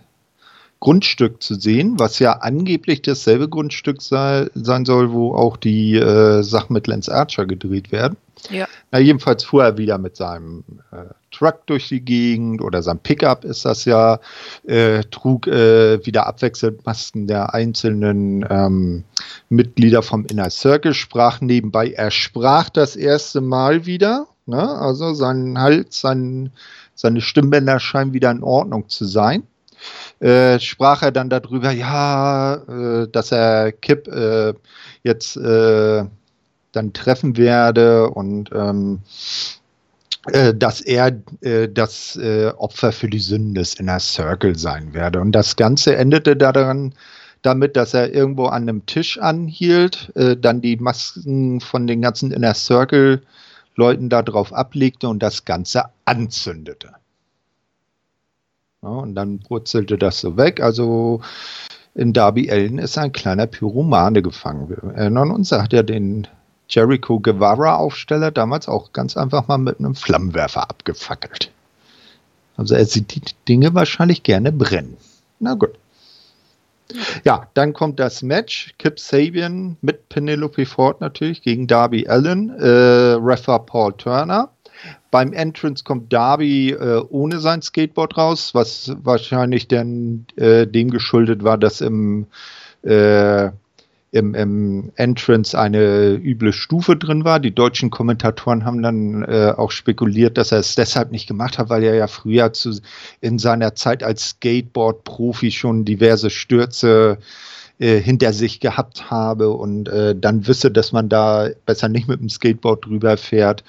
Grundstück zu sehen, was ja angeblich dasselbe Grundstück sei, sein soll, wo auch die äh, Sachen mit Lance Archer gedreht werden. Ja. Na, jedenfalls fuhr er wieder mit seinem äh, Truck durch die Gegend oder sein Pickup ist das ja, äh, trug äh, wieder abwechselnd Masken der einzelnen ähm, Mitglieder vom Inner Circle, sprach nebenbei, er sprach das erste Mal wieder, ne? also sein Hals, sein, seine Stimmbänder scheinen wieder in Ordnung zu sein. Äh, sprach er dann darüber, ja, äh, dass er Kip äh, jetzt äh, dann treffen werde und ähm, äh, dass er äh, das Opfer für die Sünden des Inner Circle sein werde. Und das Ganze endete daran, damit, dass er irgendwo an einem Tisch anhielt, dann die Masken von den ganzen Inner Circle Leuten da drauf ablegte und das Ganze anzündete. Ja, und dann brutzelte das so weg. Also in Darby Allen ist ein kleiner Pyromane gefangen. Wir erinnern uns, er hat ja den Jericho Guevara Aufsteller damals auch ganz einfach mal mit einem Flammenwerfer abgefackelt. Also er sieht die Dinge wahrscheinlich gerne brennen. Na gut. Ja, dann kommt das Match. Kip Sabian mit Penelope Ford natürlich gegen Darby Allen, äh, Refer Paul Turner. Beim Entrance kommt Darby äh, ohne sein Skateboard raus, was wahrscheinlich dann äh, dem geschuldet war, dass im, äh, im, im Entrance eine üble Stufe drin war. Die deutschen Kommentatoren haben dann äh, auch spekuliert, dass er es deshalb nicht gemacht hat, weil er ja früher zu, in seiner Zeit als Skateboard-Profi schon diverse Stürze äh, hinter sich gehabt habe und äh, dann wisse, dass man da besser nicht mit dem Skateboard drüber fährt.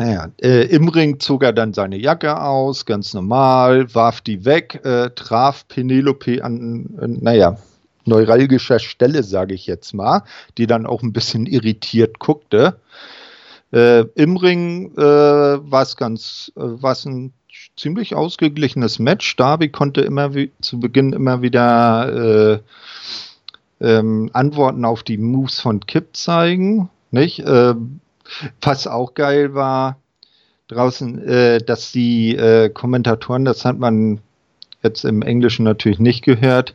Naja, äh, im Ring zog er dann seine Jacke aus, ganz normal, warf die weg, äh, traf Penelope an, äh, naja, neuralgischer Stelle, sage ich jetzt mal, die dann auch ein bisschen irritiert guckte. Äh, Im Ring äh, war es ganz, äh, war es ein ziemlich ausgeglichenes Match. Darby konnte immer zu Beginn immer wieder äh, ähm, Antworten auf die Moves von Kip zeigen, nicht? Ähm, was auch geil war, draußen, äh, dass die äh, Kommentatoren, das hat man jetzt im Englischen natürlich nicht gehört,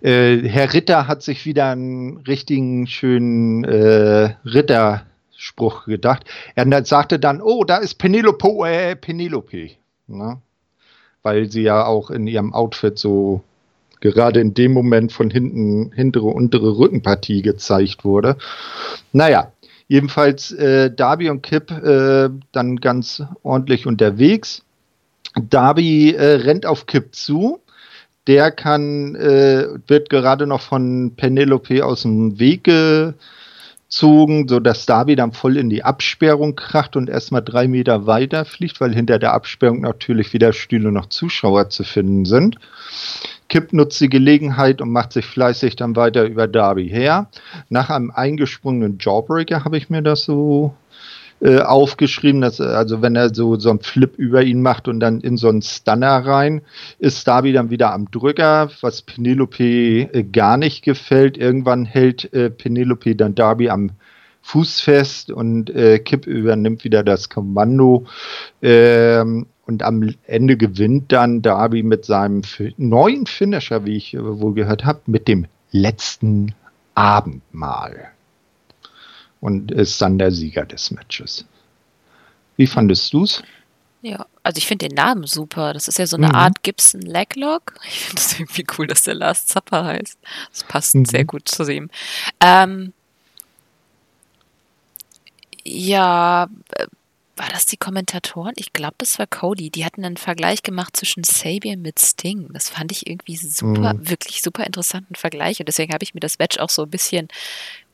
äh, Herr Ritter hat sich wieder einen richtigen schönen äh, Ritterspruch gedacht. Er sagte dann, oh, da ist Penelope, äh, Penelope. Ne? Weil sie ja auch in ihrem Outfit so gerade in dem Moment von hinten, hintere, untere Rückenpartie gezeigt wurde. Naja, Jedenfalls äh, Darby und Kip äh, dann ganz ordentlich unterwegs. Darby äh, rennt auf Kip zu. Der kann, äh, wird gerade noch von Penelope aus dem Weg gezogen, sodass Darby dann voll in die Absperrung kracht und erstmal drei Meter weiter fliegt, weil hinter der Absperrung natürlich weder Stühle noch Zuschauer zu finden sind. Kip nutzt die Gelegenheit und macht sich fleißig dann weiter über Darby her. Nach einem eingesprungenen Jawbreaker habe ich mir das so äh, aufgeschrieben, dass also wenn er so, so einen Flip über ihn macht und dann in so einen Stunner rein, ist Darby dann wieder am Drücker, was Penelope äh, gar nicht gefällt. Irgendwann hält äh, Penelope dann Darby am Fuß fest und äh, Kip übernimmt wieder das Kommando. Ähm, und am Ende gewinnt dann Darby mit seinem neuen Finisher, wie ich wohl gehört habe, mit dem letzten Abendmahl. Und ist dann der Sieger des Matches. Wie fandest du es? Ja, also ich finde den Namen super. Das ist ja so eine mhm. Art Gibson Leglock. Ich finde es irgendwie cool, dass der Last Supper heißt. Das passt mhm. sehr gut zu ihm. Ähm, ja, äh, war das die Kommentatoren? Ich glaube, das war Cody. Die hatten einen Vergleich gemacht zwischen Sabian mit Sting. Das fand ich irgendwie super, mhm. wirklich super interessanten Vergleich. Und deswegen habe ich mir das Match auch so ein bisschen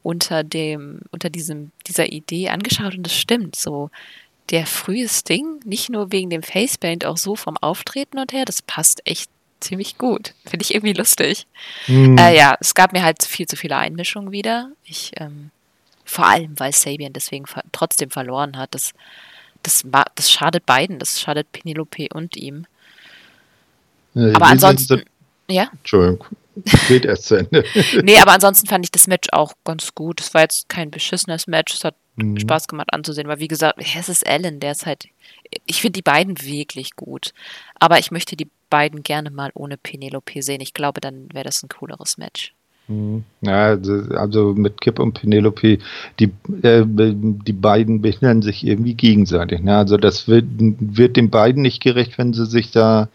unter dem, unter diesem, dieser Idee angeschaut. Und das stimmt. So, der frühe Sting, nicht nur wegen dem Facepaint, auch so vom Auftreten und her, das passt echt ziemlich gut. Finde ich irgendwie lustig. Mhm. Äh, ja, es gab mir halt viel zu viele Einmischungen wieder. Ich, ähm, vor allem, weil Sabian deswegen trotzdem verloren hat. Das, das, das schadet beiden. Das schadet Penelope und ihm. Ja, aber ansonsten. Ja? Entschuldigung. Geht erst zu Ende. nee, aber ansonsten fand ich das Match auch ganz gut. Es war jetzt kein beschissenes Match. Es hat mhm. Spaß gemacht anzusehen, weil wie gesagt, es ist Ellen, der ist halt. Ich finde die beiden wirklich gut. Aber ich möchte die beiden gerne mal ohne Penelope sehen. Ich glaube, dann wäre das ein cooleres Match. Ja, also mit Kip und Penelope, die, äh, die beiden behindern sich irgendwie gegenseitig. Ne? Also das wird, wird den beiden nicht gerecht, wenn sie sich da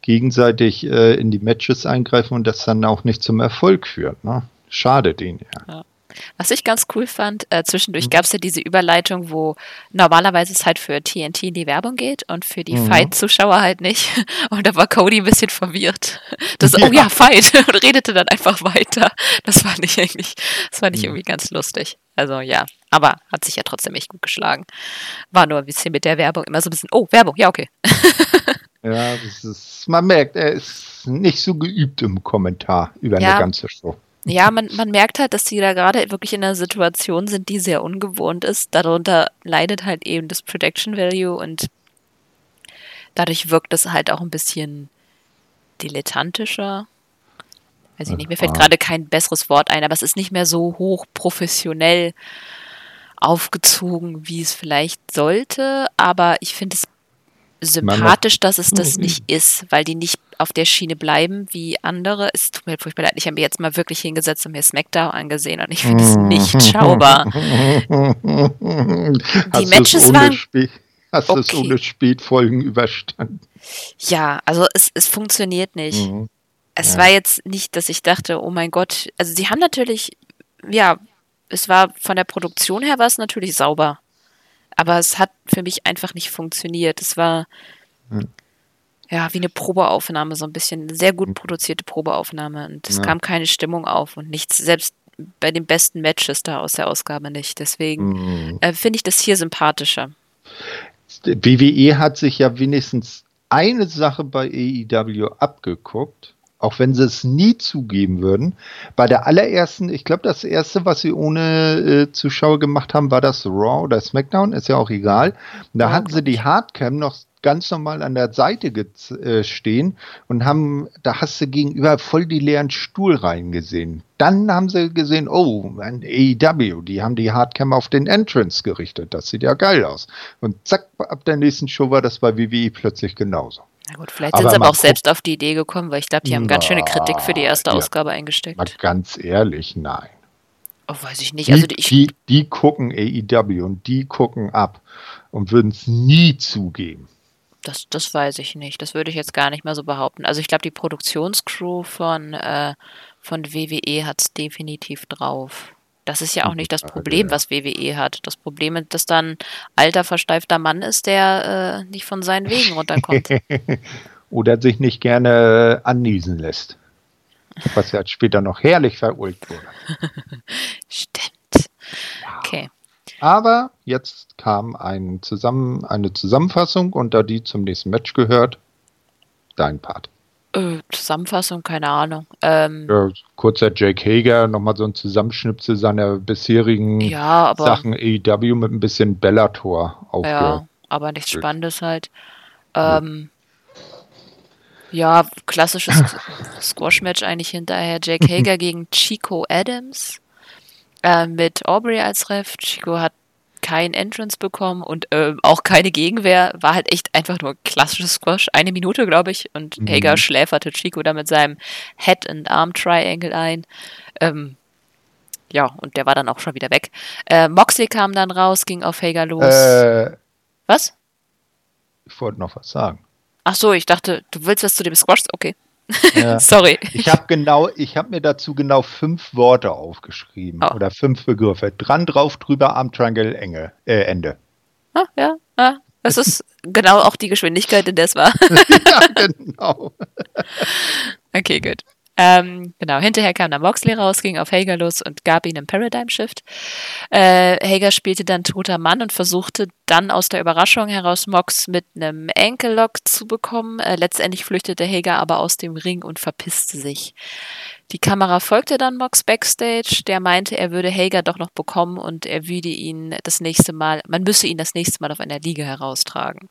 gegenseitig äh, in die Matches eingreifen und das dann auch nicht zum Erfolg führt. Ne? Schadet ihnen ja. ja. Was ich ganz cool fand, äh, zwischendurch mhm. gab es ja diese Überleitung, wo normalerweise es halt für TNT in die Werbung geht und für die mhm. Fight-Zuschauer halt nicht. Und da war Cody ein bisschen verwirrt. Das, ja. oh ja, Fight und redete dann einfach weiter. Das fand ich eigentlich, das fand ich mhm. irgendwie ganz lustig. Also ja, aber hat sich ja trotzdem echt gut geschlagen. War nur ein bisschen mit der Werbung immer so ein bisschen, oh, Werbung, ja, okay. ja, ist, man merkt, er ist nicht so geübt im Kommentar über ja, eine ganze Show. Ja, man, man merkt halt, dass die da gerade wirklich in einer Situation sind, die sehr ungewohnt ist. Darunter leidet halt eben das Protection Value und dadurch wirkt es halt auch ein bisschen dilettantischer. Weiß ich nicht, mir fällt gerade kein besseres Wort ein, aber es ist nicht mehr so hoch professionell aufgezogen, wie es vielleicht sollte. Aber ich finde es sympathisch, dass es das nicht ist, weil die nicht auf der Schiene bleiben wie andere. Es tut mir furchtbar leid, ich habe mir jetzt mal wirklich hingesetzt und mir SmackDown angesehen und ich finde es nicht schaubar. die Matches waren. Hast du es ohne Spätfolgen überstanden? Ja, also es, es funktioniert nicht. Mhm. Es ja. war jetzt nicht, dass ich dachte, oh mein Gott, also sie haben natürlich, ja, es war von der Produktion her war es natürlich sauber. Aber es hat für mich einfach nicht funktioniert. Es war hm. ja wie eine Probeaufnahme, so ein bisschen eine sehr gut hm. produzierte Probeaufnahme. Und es ja. kam keine Stimmung auf und nichts, selbst bei den besten Matches da aus der Ausgabe nicht. Deswegen mhm. äh, finde ich das hier sympathischer. WWE hat sich ja wenigstens eine Sache bei AEW abgeguckt auch wenn sie es nie zugeben würden. Bei der allerersten, ich glaube, das erste, was sie ohne äh, Zuschauer gemacht haben, war das Raw oder SmackDown, ist ja auch egal. Da ja, hatten sie die Hardcam noch ganz normal an der Seite äh, stehen und haben, da hast du gegenüber voll die leeren Stuhlreihen gesehen. Dann haben sie gesehen, oh, ein AEW, die haben die Hardcam auf den Entrance gerichtet. Das sieht ja geil aus. Und zack, ab der nächsten Show war das bei WWE plötzlich genauso. Na gut, vielleicht sind sie aber auch selbst auf die Idee gekommen, weil ich glaube, die haben na, ganz schöne Kritik für die erste ja, Ausgabe eingesteckt. Mal ganz ehrlich, nein. Oh, weiß ich nicht. Also die, die, die gucken AEW und die gucken ab und würden es nie zugeben. Das, das weiß ich nicht. Das würde ich jetzt gar nicht mehr so behaupten. Also ich glaube, die Produktionscrew von, äh, von WWE hat es definitiv drauf. Das ist ja auch nicht das Problem, was WWE hat. Das Problem ist, dass dann alter, versteifter Mann ist, der äh, nicht von seinen Wegen runterkommt. Oder sich nicht gerne äh, anniesen lässt. Was ja später noch herrlich verulgt wurde. Stimmt. Okay. Aber jetzt kam ein zusammen, eine Zusammenfassung und da die zum nächsten Match gehört, dein Part. Äh, Zusammenfassung, keine Ahnung. Ähm, Ja, kurzer Jake Hager, nochmal so ein Zusammenschnipsel seiner bisherigen ja, aber Sachen AEW mit ein bisschen Bellator aufge. ja, aber nichts. Spannendes halt. Ähm, ja, klassisches Squash-Match eigentlich hinterher. Jake Hager gegen Chico Adams äh, mit Aubrey als Ref. Chico hat kein Entrance bekommen und äh, auch keine Gegenwehr. War halt echt einfach nur klassisches Squash. Eine Minute, glaube ich. Und Mhm. Hager schläferte Chico da mit seinem Head and Arm Triangle ein. Ähm, ja, und der war dann auch schon wieder weg. Äh, Moxley kam dann raus, ging auf Hager los. Äh, Was? ich wollte noch was sagen. Ach so, ich dachte, du willst was zu dem Squash? Okay, Ja. sorry. Ich habe genau, ich habe mir dazu genau fünf Worte aufgeschrieben Oh. oder fünf Begriffe. Dran, drauf, drüber, Arm, Triangle, Enge, äh, Ende. Ah, ja, ah, das ist genau auch die Geschwindigkeit, in der es war. ja, genau. Okay, gut. Ähm, genau, hinterher kam dann Moxley raus, ging auf Hager los und gab ihm einen Paradigm Shift. Äh, Hager spielte dann toter Mann und versuchte dann aus der Überraschung heraus Mox mit einem Ankle Lock zu bekommen. Äh, letztendlich flüchtete Hager aber aus dem Ring und verpisste sich. Die Kamera folgte dann Mox backstage, der meinte, er würde Hager doch noch bekommen und er würde ihn das nächste Mal, man müsse ihn das nächste Mal auf einer Liege heraustragen.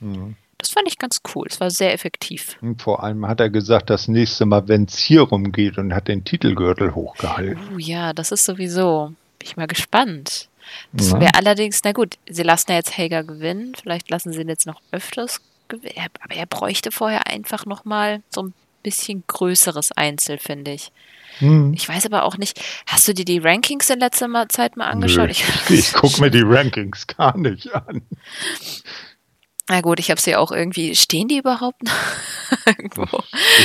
Mhm. Das fand ich ganz cool. Es war sehr effektiv. Und vor allem hat er gesagt, das nächste Mal, wenn es hier rumgeht und hat den Titelgürtel hochgehalten. Oh ja, das ist sowieso. Bin ich mal gespannt. Das wäre allerdings, na gut, sie lassen ja jetzt Hager gewinnen. Vielleicht lassen sie ihn jetzt noch öfters gewinnen. Aber er bräuchte vorher einfach nochmal so ein bisschen größeres Einzel, finde ich. Hm. Ich weiß aber auch nicht, hast du dir die Rankings in letzter Zeit mal angeschaut? Nö, ich gucke mir die Rankings gar nicht an. Na gut, ich habe sie auch irgendwie. Stehen die überhaupt noch irgendwo?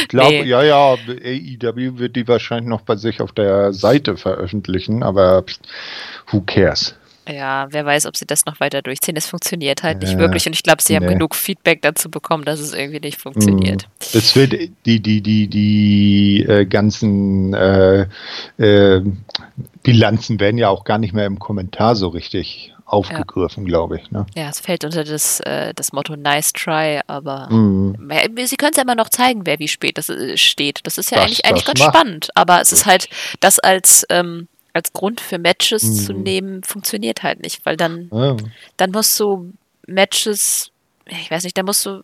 Ich glaube, Nee. ja, ja, AEW wird die wahrscheinlich noch bei sich auf der Seite veröffentlichen, aber who cares? Ja, wer weiß, ob sie das noch weiter durchziehen. Es funktioniert halt nicht Ja, wirklich und ich glaube, sie haben nee. genug Feedback dazu bekommen, dass es irgendwie nicht funktioniert. Es wird die, die, die, die äh, ganzen äh, äh, Bilanzen werden ja auch gar nicht mehr im Kommentar so richtig aufgegriffen, glaube ich. Ne? Ja, es fällt unter das, äh, das Motto Nice Try, aber Mhm. sie können es ja immer noch zeigen, wer wie spät das äh, steht. Das ist ja Das- eigentlich, eigentlich ganz macht- spannend, aber es ist halt, das als, ähm, als Grund für Matches Mhm. zu nehmen, funktioniert halt nicht, weil dann, Ja. dann musst du Matches, ich weiß nicht, dann musst du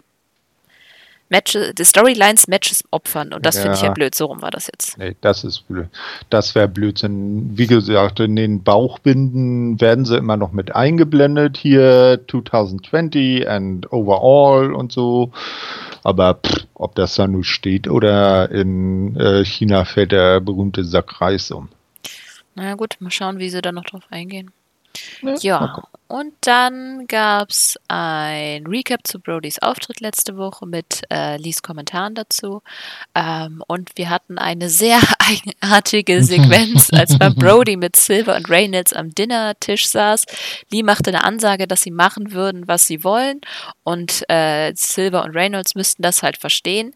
Matches, die Storylines Matches opfern und das finde ich ja Ja. blöd. So rum war das jetzt. Nee, das ist blöd. Das wäre Blödsinn. Wie gesagt, in den Bauchbinden werden sie immer noch mit eingeblendet. Hier 2020 and overall und so. Aber pff, ob das da nun steht oder in äh, China fällt der berühmte Sack Reis um. Na gut, mal schauen, wie sie da noch drauf eingehen. Ne? Ja, gucken. und dann gab es ein Recap zu Brodys Auftritt letzte Woche mit äh, Lees Kommentaren dazu. Ähm, und wir hatten eine sehr eigenartige Sequenz, als bei Brody mit Silver und Reynolds am Dinnertisch saß. Lee machte eine Ansage, dass sie machen würden, was sie wollen. Und äh, Silver und Reynolds müssten das halt verstehen,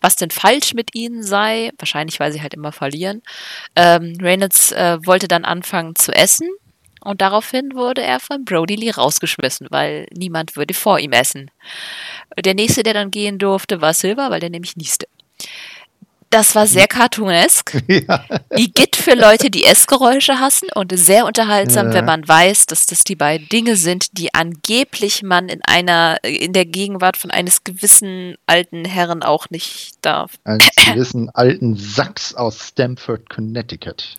was denn falsch mit ihnen sei. Wahrscheinlich, weil sie halt immer verlieren. Ähm, Reynolds äh, wollte dann anfangen zu essen. Und daraufhin wurde er von Brody Lee rausgeschmissen, weil niemand würde vor ihm essen. Der nächste, der dann gehen durfte, war Silver, weil der nämlich nieste. Das war sehr cartoonesk. ja. Igitt für Leute, die Essgeräusche hassen und sehr unterhaltsam, Ja. wenn man weiß, dass das die beiden Dinge sind, die angeblich man in einer, in der Gegenwart von eines gewissen alten Herren auch nicht darf. Eines gewissen alten Sachs aus Stamford, Connecticut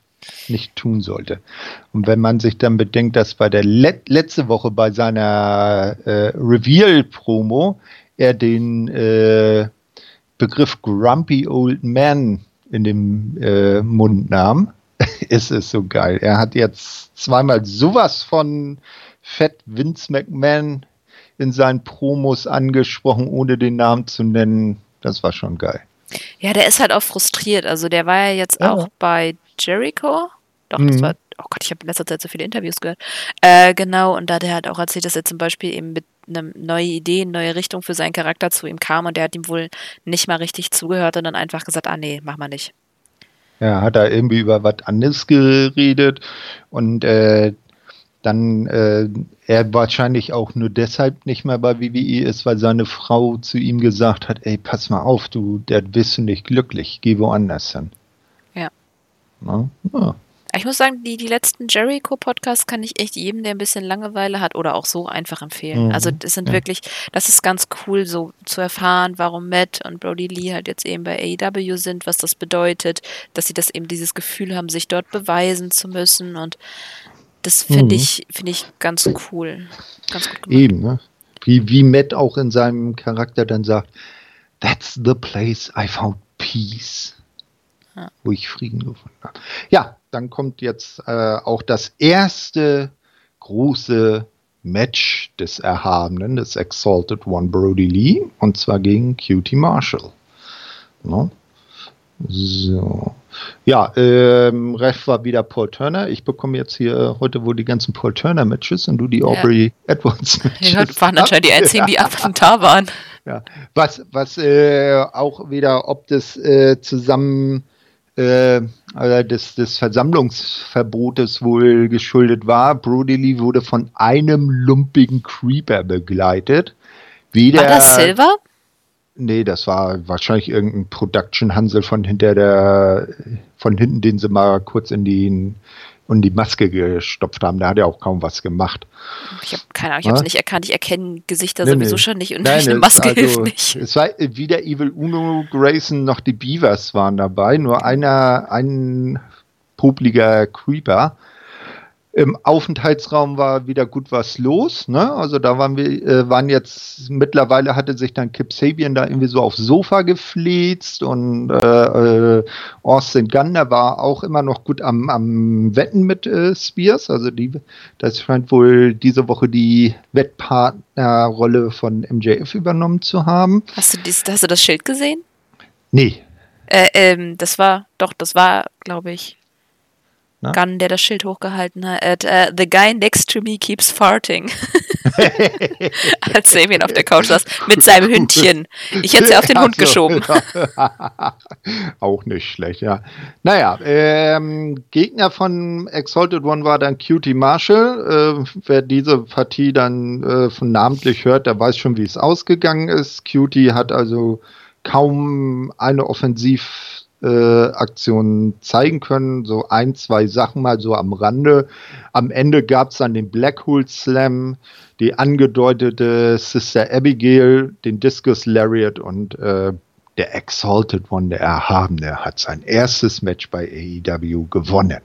nicht tun sollte. Und wenn man sich dann bedenkt, dass bei der Let letzte Woche bei seiner äh, Reveal-Promo er den äh, Begriff Grumpy Old Man in dem äh, Mund nahm, ist es so geil. Er hat jetzt zweimal sowas von Fett Vince McMahon in seinen Promos angesprochen, ohne den Namen zu nennen. Das war schon geil. Ja, der ist halt auch frustriert. Also der war ja jetzt Ja. auch bei Jericho. Doch, das Mhm. war, oh Gott, ich habe in letzter Zeit so viele Interviews gehört. Äh, genau, und da hat er halt auch erzählt, dass er zum Beispiel eben mit einer neuen Idee, neue Richtung für seinen Charakter zu ihm kam und der hat ihm wohl nicht mal richtig zugehört und dann einfach gesagt, ah nee, mach mal nicht. Ja, hat er irgendwie über was anderes geredet und äh, dann äh, er wahrscheinlich auch nur deshalb nicht mehr bei WWE ist, weil seine Frau zu ihm gesagt hat, ey, pass mal auf, du, der bist du nicht glücklich, geh woanders hin. Na, ja. Ich muss sagen, die, die letzten Jericho-Podcasts kann ich echt jedem, der ein bisschen Langeweile hat oder auch so einfach empfehlen. Mhm. Also das sind Ja. wirklich, das ist ganz cool, so zu erfahren, warum Matt und Brody Lee halt jetzt eben bei AEW sind, was das bedeutet, dass sie das eben dieses Gefühl haben, sich dort beweisen zu müssen und das finde Mhm. ich, finde ich ganz cool. Ganz gut gemacht. Eben, ne? Wie, wie Matt auch in seinem Charakter dann sagt, That's the place I found peace. Ja. Wo ich Frieden gefunden habe. Ja, dann kommt jetzt äh, auch das erste große Match des Erhabenen, des Exalted One Brody Lee, und zwar gegen Cutie Marshall. Ne? So. Ja, ähm, Ref war wieder Paul Turner. Ich bekomme jetzt hier heute wohl die ganzen Paul Turner Matches und du die Aubrey Edwards Matches. Ja, das waren anscheinend die einzigen, die ab und da waren. Ja, was, was äh, auch wieder, ob das äh, zusammen äh, des, des Versammlungsverbotes wohl geschuldet war. Brody Lee wurde von einem lumpigen Creeper begleitet. Weder, War das Silver? Nee, das war wahrscheinlich irgendein Production-Hansel von hinter der, von hinten, den sie mal kurz in die, in die Maske gestopft haben. Da hat er auch kaum was gemacht. Ich habe keine Ahnung, ich habe es nicht erkannt. Ich erkenne Gesichter Nee, sowieso nee. schon nicht und Nein, eine Maske also, hilft nicht. Es war weder Evil Uno, Grayson noch die Beavers waren dabei, nur einer, ein popliger Creeper. Im Aufenthaltsraum war wieder gut was los, ne? Also da waren wir, äh, waren jetzt, mittlerweile hatte sich dann Kip Sabian da irgendwie so aufs Sofa gefläzt und äh, äh, Austin Gunn, der war auch immer noch gut am, am Wetten mit äh, Spears. Also die, das scheint wohl diese Woche die Wettpartnerrolle von MJF übernommen zu haben. Hast du, dies, hast du das Schild gesehen? Nee. Äh, ähm, das war, doch, das war, glaube ich, Na? Gunn, der das Schild hochgehalten hat. Äh, the guy next to me keeps farting. Als Damien auf der Couch saß, mit seinem Hündchen. Ich hätte sie auf den Hund Also, geschoben. Auch nicht schlecht, ja. Naja, ähm, Gegner von Exalted One war dann Cutie Marshall. Äh, wer diese Partie dann äh, von namentlich hört, der weiß schon, wie es ausgegangen ist. Cutie hat also kaum eine Offensivaktion äh, Aktion zeigen können. So ein, zwei Sachen mal so am Rande. Am Ende gab es dann den Black Hole Slam, die angedeutete Sister Abigail, den Discus Lariat und äh, der Exalted One, der Erhabene, hat sein erstes Match bei AEW gewonnen.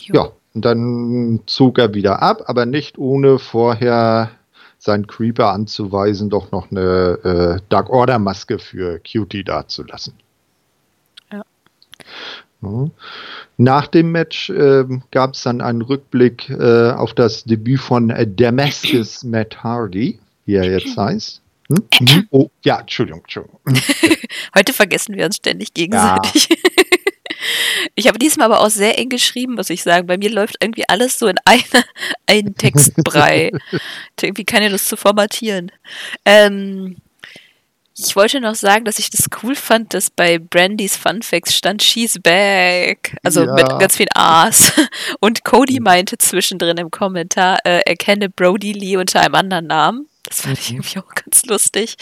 Ja, und dann zog er wieder ab, aber nicht ohne vorher seinen Creeper anzuweisen, doch noch eine äh, Dark Order Maske für Cutie dazulassen. Ja. Ja. Nach dem Match äh, gab es dann einen Rückblick äh, auf das Debüt von äh, Damascus Matt Hardy, wie er jetzt heißt. Hm? Hm? Oh, ja, Entschuldigung, Entschuldigung. Heute vergessen wir uns ständig gegenseitig. Ich habe diesmal aber auch sehr eng geschrieben, muss ich sagen. Bei mir läuft irgendwie alles so in eine, einen Textbrei. Irgendwie keine Lust zu formatieren. Ähm, ich wollte noch sagen, dass ich das cool fand, dass bei Brandys Fun Facts stand She's back. Also Ja. mit ganz viel A's. Und Cody meinte zwischendrin im Kommentar, äh, er kenne Brody Lee unter einem anderen Namen. Das fand ich Mhm. irgendwie auch ganz lustig.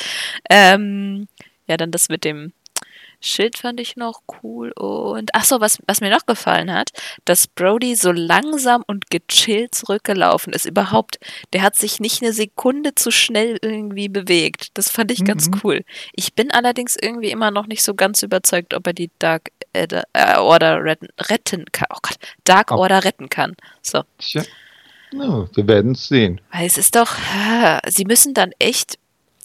Ähm, ja, dann das mit dem Schild fand ich noch cool. Und ach so, was, was mir noch gefallen hat, dass Brody so langsam und gechillt zurückgelaufen ist. Überhaupt, der hat sich nicht eine Sekunde zu schnell irgendwie bewegt. Das fand ich ganz Mhm. cool. Ich bin allerdings irgendwie immer noch nicht so ganz überzeugt, ob er die Dark äh, äh, Order retten, retten kann. Oh Gott, Dark Oh. Order retten kann. So. Tja. Ja, wir werden es sehen. Weil es ist doch, ah, sie müssen dann echt,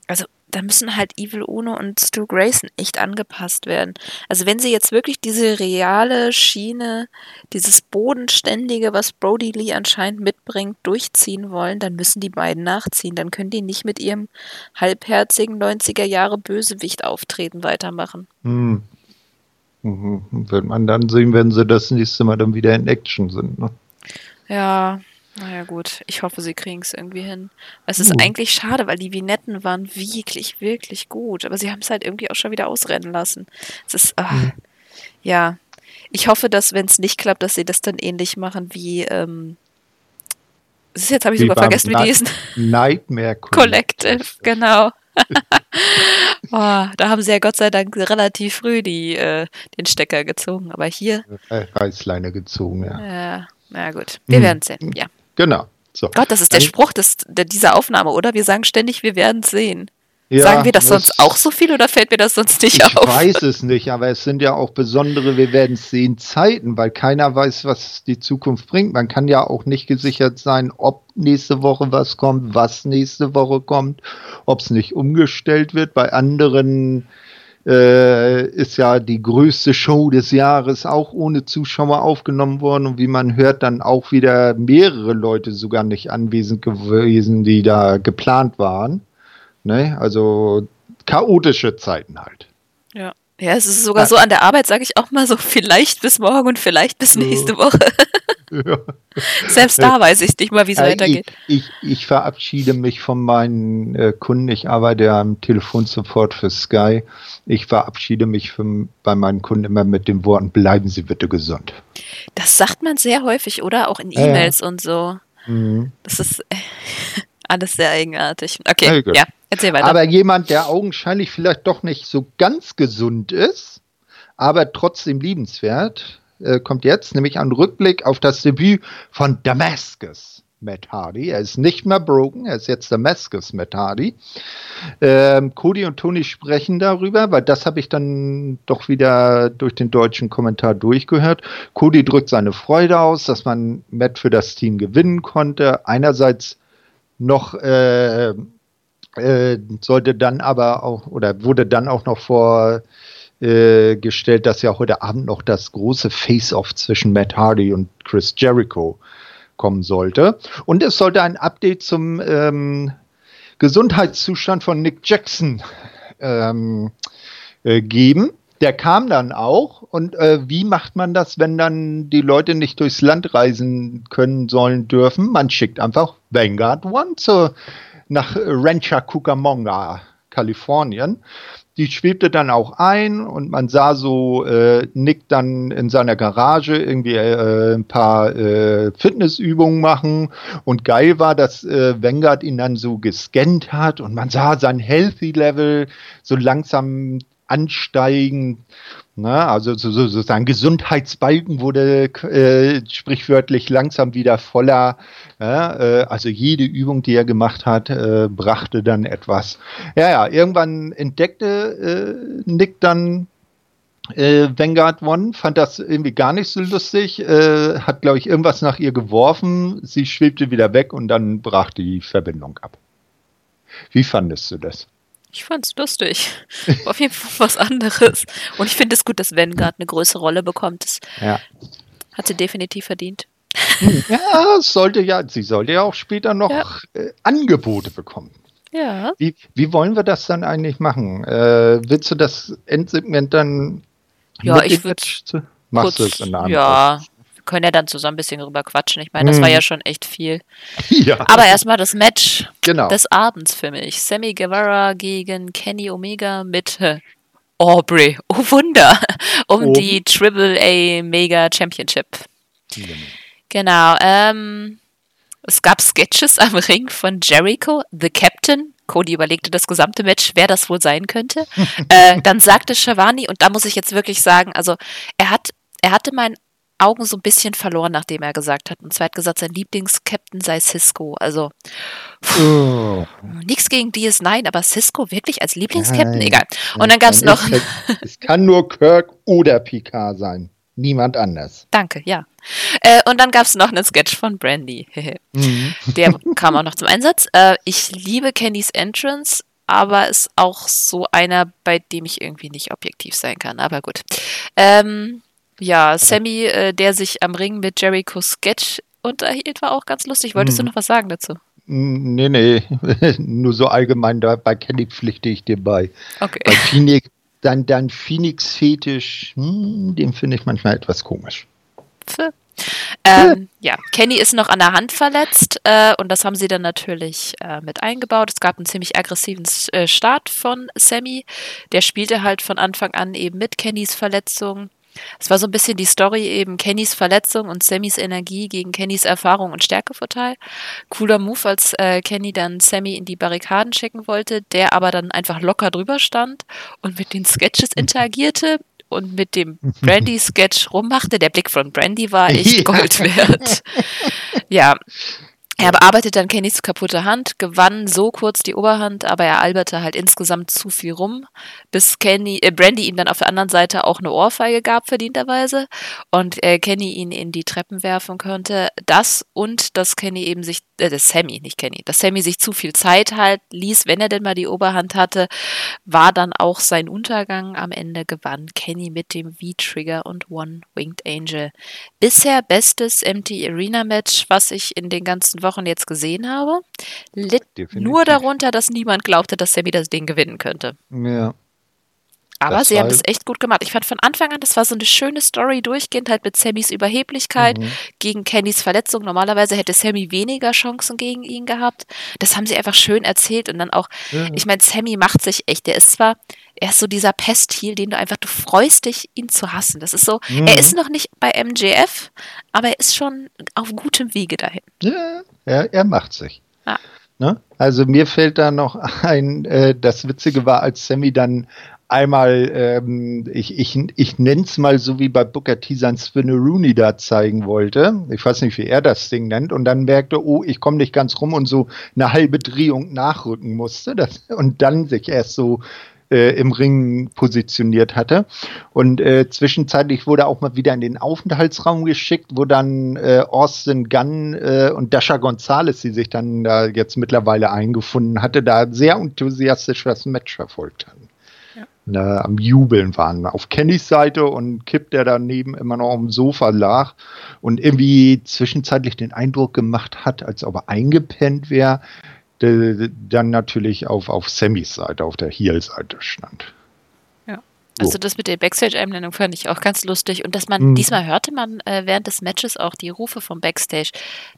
also da müssen halt Evil Uno und Stu Grayson echt angepasst werden. Also wenn sie jetzt wirklich diese reale Schiene, dieses Bodenständige, was Brody Lee anscheinend mitbringt, durchziehen wollen, dann müssen die beiden nachziehen. Dann können die nicht mit ihrem halbherzigen 90er Jahre Bösewicht auftreten weitermachen. Hm. Mhm. Wird man dann sehen, wenn sie das nächste Mal dann wieder in Action sind. Ne? Ja, naja gut. Ich hoffe, sie kriegen es irgendwie hin. Es ist Uh. eigentlich schade, weil die Vignetten waren wirklich, wirklich gut. Aber sie haben es halt irgendwie auch schon wieder ausrennen lassen. Es ist, ah, Mhm. ja. Ich hoffe, dass, wenn es nicht klappt, dass sie das dann ähnlich machen wie. Ähm, ist jetzt habe ich sogar vergessen, wie die hießen. Nightmare Collective, genau. oh, da haben sie ja Gott sei Dank relativ früh die, äh, den Stecker gezogen. Aber hier, Äh, Reißleine gezogen, ja. ja, na gut, wir Hm. werden sehen. Ja. Genau. So. Gott, das ist der Spruch des, der, dieser Aufnahme, oder? Wir sagen ständig, wir werden sehen. Ja, sagen wir das sonst auch so viel oder fällt mir das sonst nicht Ich auf? weiß es nicht, aber es sind ja auch besondere, wir werden es sehen, Zeiten, weil keiner weiß, was die Zukunft bringt. Man kann ja auch nicht gesichert sein, ob nächste Woche was kommt, was nächste Woche kommt, ob es nicht umgestellt wird. Bei anderen äh, ist ja die größte Show des Jahres auch ohne Zuschauer aufgenommen worden und wie man hört, dann auch wieder mehrere Leute sogar nicht anwesend gewesen, die da geplant waren. Ne? Also chaotische Zeiten halt. Ja. Ja, es ist sogar Ja. so an der Arbeit, sage ich auch mal so, vielleicht bis morgen und vielleicht bis nächste Woche. Ja. Selbst da weiß ich nicht mal, wie es Äh, weitergeht. Ich, ich, ich verabschiede mich von meinen äh, Kunden. Ich arbeite ja am Telefonsupport für Sky. Ich verabschiede mich von, bei meinen Kunden immer mit den Worten, bleiben Sie bitte gesund. Das sagt man sehr häufig, oder? Auch in. E-Mails und so. Mhm. Das ist äh, alles sehr eigenartig. Okay, ja, erzähl weiter. Aber jemand, der augenscheinlich vielleicht doch nicht so ganz gesund ist, aber trotzdem liebenswert, äh, kommt jetzt nämlich ein Rückblick auf das Debüt von Damascus Matt Hardy. Er ist nicht mehr Broken, er ist jetzt Damascus Matt Hardy. Ähm, Cody und Tony sprechen darüber, weil das habe ich dann doch wieder durch den deutschen Kommentar durchgehört. Cody drückt seine Freude aus, dass man Matt für das Team gewinnen konnte. Einerseits noch äh, äh, sollte dann aber auch oder wurde dann auch noch vorgestellt, äh, gestellt, dass ja heute Abend noch das große Face-Off zwischen Matt Hardy und Chris Jericho kommen sollte. Und es sollte ein Update zum ähm, Gesundheitszustand von Nick Jackson ähm, äh, geben. Der kam dann auch. Und äh, wie macht man das, wenn dann die Leute nicht durchs Land reisen können, sollen, dürfen? Man schickt einfach Vanguard One zur, nach Rancha Cucamonga, Kalifornien. Die schwebte dann auch ein und man sah so äh, Nick dann in seiner Garage irgendwie äh, ein paar äh, Fitnessübungen machen. Und geil war, dass äh, Vanguard ihn dann so gescannt hat und man sah sein Healthy-Level so langsam ansteigen. Na, also so, so, so sein Gesundheitsbalken wurde äh, sprichwörtlich langsam wieder voller. Ja, äh, also jede Übung, die er gemacht hat, äh, brachte dann etwas. Ja, ja, irgendwann entdeckte äh, Nick dann äh, Vanguard One, fand das irgendwie gar nicht so lustig, äh, hat, glaube ich, irgendwas nach ihr geworfen, sie schwebte wieder weg und dann brach die Verbindung ab. Wie fandest du das? Ich fand's lustig. War Auf jeden Fall was anderes. Und ich finde es gut, dass Vanguard eine größere Rolle bekommt. Das Ja. hat sie definitiv verdient. Ja, es sollte ja, sie sollte ja auch später noch Ja. äh, Angebote bekommen. Ja. Wie, wie wollen wir das dann eigentlich machen? Äh, willst du das Endsegment dann Ja, mit ich dem würd Match zu- Machst du es in der Ja, können ja dann zusammen ein bisschen drüber quatschen. Ich meine, das Mhm. war ja schon echt viel. ja, Aber erstmal das Match genau. des Abends für mich. Sammy Guevara gegen Kenny Omega mit äh, Aubrey. Oh Wunder. Um Oben. die Triple A Mega Championship. Genau. Ähm, es gab Sketches am Ring von Jericho, The Captain. Cody überlegte das gesamte Match, wer das wohl sein könnte. äh, dann sagte Shivani, und da muss ich jetzt wirklich sagen, also er hat, er hatte meinen Augen so ein bisschen verloren, nachdem er gesagt hat. Und zwar hat gesagt, sein Lieblings-Captain sei Cisco. Also Oh. nichts gegen DS9, aber Cisco wirklich als Lieblings-Captain? Egal. Und dann gab es Dann noch. Es, es kann nur Kirk oder Picard sein. Niemand anders. Danke, ja. Äh, und dann gab es noch einen Sketch von Brandy. Mhm. Der kam auch noch zum Einsatz. Äh, ich liebe Kennys Entrance, aber ist auch so einer, bei dem ich irgendwie nicht objektiv sein kann. Aber gut. Ähm, ja, Sammy, äh, der sich am Ring mit Jericho Sketch unterhielt, war auch ganz lustig. Wolltest du Mhm. noch was sagen dazu? Nee, nee, nur so allgemein, da bei Kenny pflichte ich dir bei. Okay. Bei Phoenix, dein, dein Phoenix-Fetisch, hm, den finde ich manchmal etwas komisch. Pfe. Ähm, ja, Kenny ist noch an der Hand verletzt äh, und das haben sie dann natürlich äh, mit eingebaut. Es gab einen ziemlich aggressiven äh, Start von Sammy. Der spielte halt von Anfang an eben mit Kennys Verletzung. Es war so ein bisschen die Story eben Kennys Verletzung und Sammys Energie gegen Kennys Erfahrung und Stärkevorteil. Cooler Move, als äh, Kenny dann Sammy in die Barrikaden schicken wollte, der aber dann einfach locker drüber stand und mit den Sketches interagierte und mit dem Brandy-Sketch rummachte. Der Blick von Brandy war echt Gold wert. ja, er bearbeitet dann Kennys kaputte Hand, gewann so kurz die Oberhand, aber er alberte halt insgesamt zu viel rum, bis Kenny, äh, Brandy ihm dann auf der anderen Seite auch eine Ohrfeige gab, verdienterweise, und äh, Kenny ihn in die Treppen werfen konnte. Das und dass Kenny eben sich, äh, das Sammy, nicht Kenny, dass Sammy sich zu viel Zeit halt ließ, wenn er denn mal die Oberhand hatte, war dann auch sein Untergang. Am Ende gewann Kenny mit dem V-Trigger und One-Winged Angel. Bisher bestes Empty Arena Match, was ich in den ganzen Wochen Wochen jetzt gesehen habe, litt Definitiv. nur darunter, dass niemand glaubte, dass Sammy das Ding gewinnen könnte. Ja. Aber das sie haben es echt gut gemacht. Ich fand von Anfang an, das war so eine schöne Story durchgehend, halt mit Sammys Überheblichkeit mhm. gegen Kennys Verletzung. Normalerweise hätte Sammy weniger Chancen gegen ihn gehabt. Das haben sie einfach schön erzählt und dann auch, mhm. ich meine, Sammy macht sich echt. Der ist zwar, er ist so dieser Pestil, den du einfach, du freust dich, ihn zu hassen. Das ist so, mhm. er ist noch nicht bei MJF, aber er ist schon auf gutem Wege dahin. Ja, er, er macht sich. Ah. Ne? Also mir fällt da noch ein, äh, das Witzige war, als Sammy dann einmal, ähm, ich, ich, ich nenne es mal so wie bei Booker T sein Spinneroonie da zeigen wollte. Ich weiß nicht, wie er das Ding nennt. Und dann merkte, oh, ich komme nicht ganz rum und so eine halbe Drehung nachrücken musste. Das, und dann sich erst so äh, im Ring positioniert hatte. Und äh, zwischenzeitlich wurde auch mal wieder in den Aufenthaltsraum geschickt, wo dann äh, Austin Gunn äh, und Dasha Gonzalez, die sich dann da jetzt mittlerweile eingefunden hatte, da sehr enthusiastisch das Match verfolgt hatten ne, am Jubeln waren. Auf Kennys Seite und Kip, der daneben immer noch am Sofa lag und irgendwie zwischenzeitlich den Eindruck gemacht hat, als ob er eingepennt wäre, dann natürlich auf, auf Sammys Seite, auf der Heel-Seite stand. Also das mit der Backstage-Einblendung fand ich auch ganz lustig. Und dass man, mhm. diesmal hörte man äh, während des Matches auch die Rufe vom Backstage.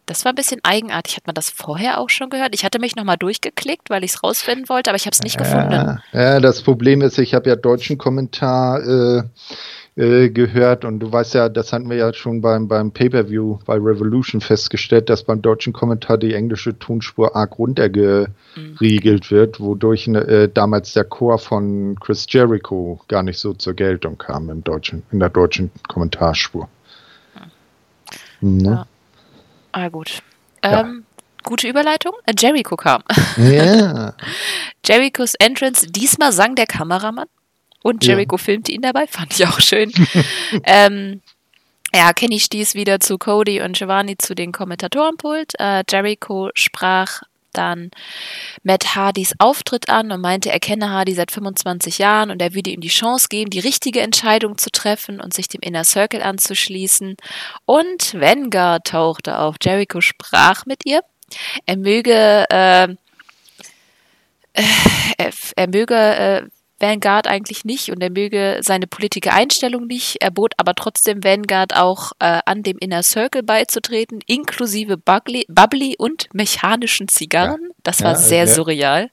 Das war ein bisschen eigenartig. Hat man das vorher auch schon gehört? Ich hatte mich nochmal durchgeklickt, weil ich es rausfinden wollte, aber ich habe es nicht gefunden. Ja, das Problem ist, ich habe ja deutschen Kommentar äh, äh, gehört und du weißt ja, das hatten wir ja schon beim, beim Pay-Per-View bei Revolution festgestellt, dass beim deutschen Kommentar die englische Tonspur arg runtergeriegelt mhm. wird, wodurch äh, damals der Chor von Chris Jericho gar nicht so zur Geltung kam im deutschen, in der deutschen Kommentarspur. Mhm. Ne? Ja. Ah, gut. Ja. Ähm, gute Überleitung. Jericho kam. Ja. Jerichos Entrance, diesmal sang der Kameramann. Und Jericho ja. filmte ihn dabei, fand ich auch schön. ähm, ja, Kenny stieß wieder zu Cody und Giovanni zu den Kommentatorenpult. Äh, Jericho sprach dann Matt Hardys Auftritt an und meinte, er kenne Hardy seit 25 Jahren und er würde ihm die Chance geben, die richtige Entscheidung zu treffen und sich dem Inner Circle anzuschließen. Und Vanguard tauchte auf. Jericho sprach mit ihr. Er möge, äh, äh er, er, möge äh, Vanguard eigentlich nicht und er möge seine politische Einstellung nicht. Er bot aber trotzdem Vanguard auch äh, an, dem Inner Circle beizutreten, inklusive Bubbly, Bubbly und mechanischen Zigarren. Ja. Das war ja, sehr ja. surreal.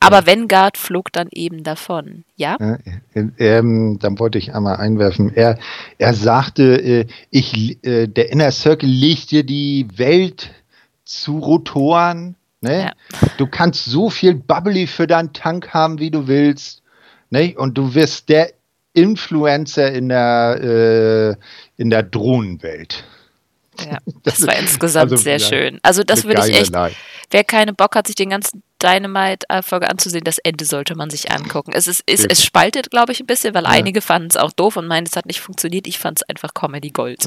Aber ja. Vanguard flog dann eben davon. Ja? Ähm, dann wollte ich einmal einwerfen. Er, er sagte, äh, ich, äh, der Inner Circle legt dir die Welt zu Rotoren. Ne? Du kannst so viel Bubbly für deinen Tank haben, wie du willst. Ne? Und du wirst der Influencer in der, äh, in der Drohnenwelt. Ja, das, war insgesamt also sehr schön. Also das würde ich echt, wer keine Bock hat, sich den ganzen Dynamite-Folge anzusehen, das Ende sollte man sich angucken. Es, ist, es, es spaltet, glaube ich, ein bisschen, weil ja. einige fanden es auch doof und meinen, es hat nicht funktioniert. Ich fand es einfach Comedy Gold.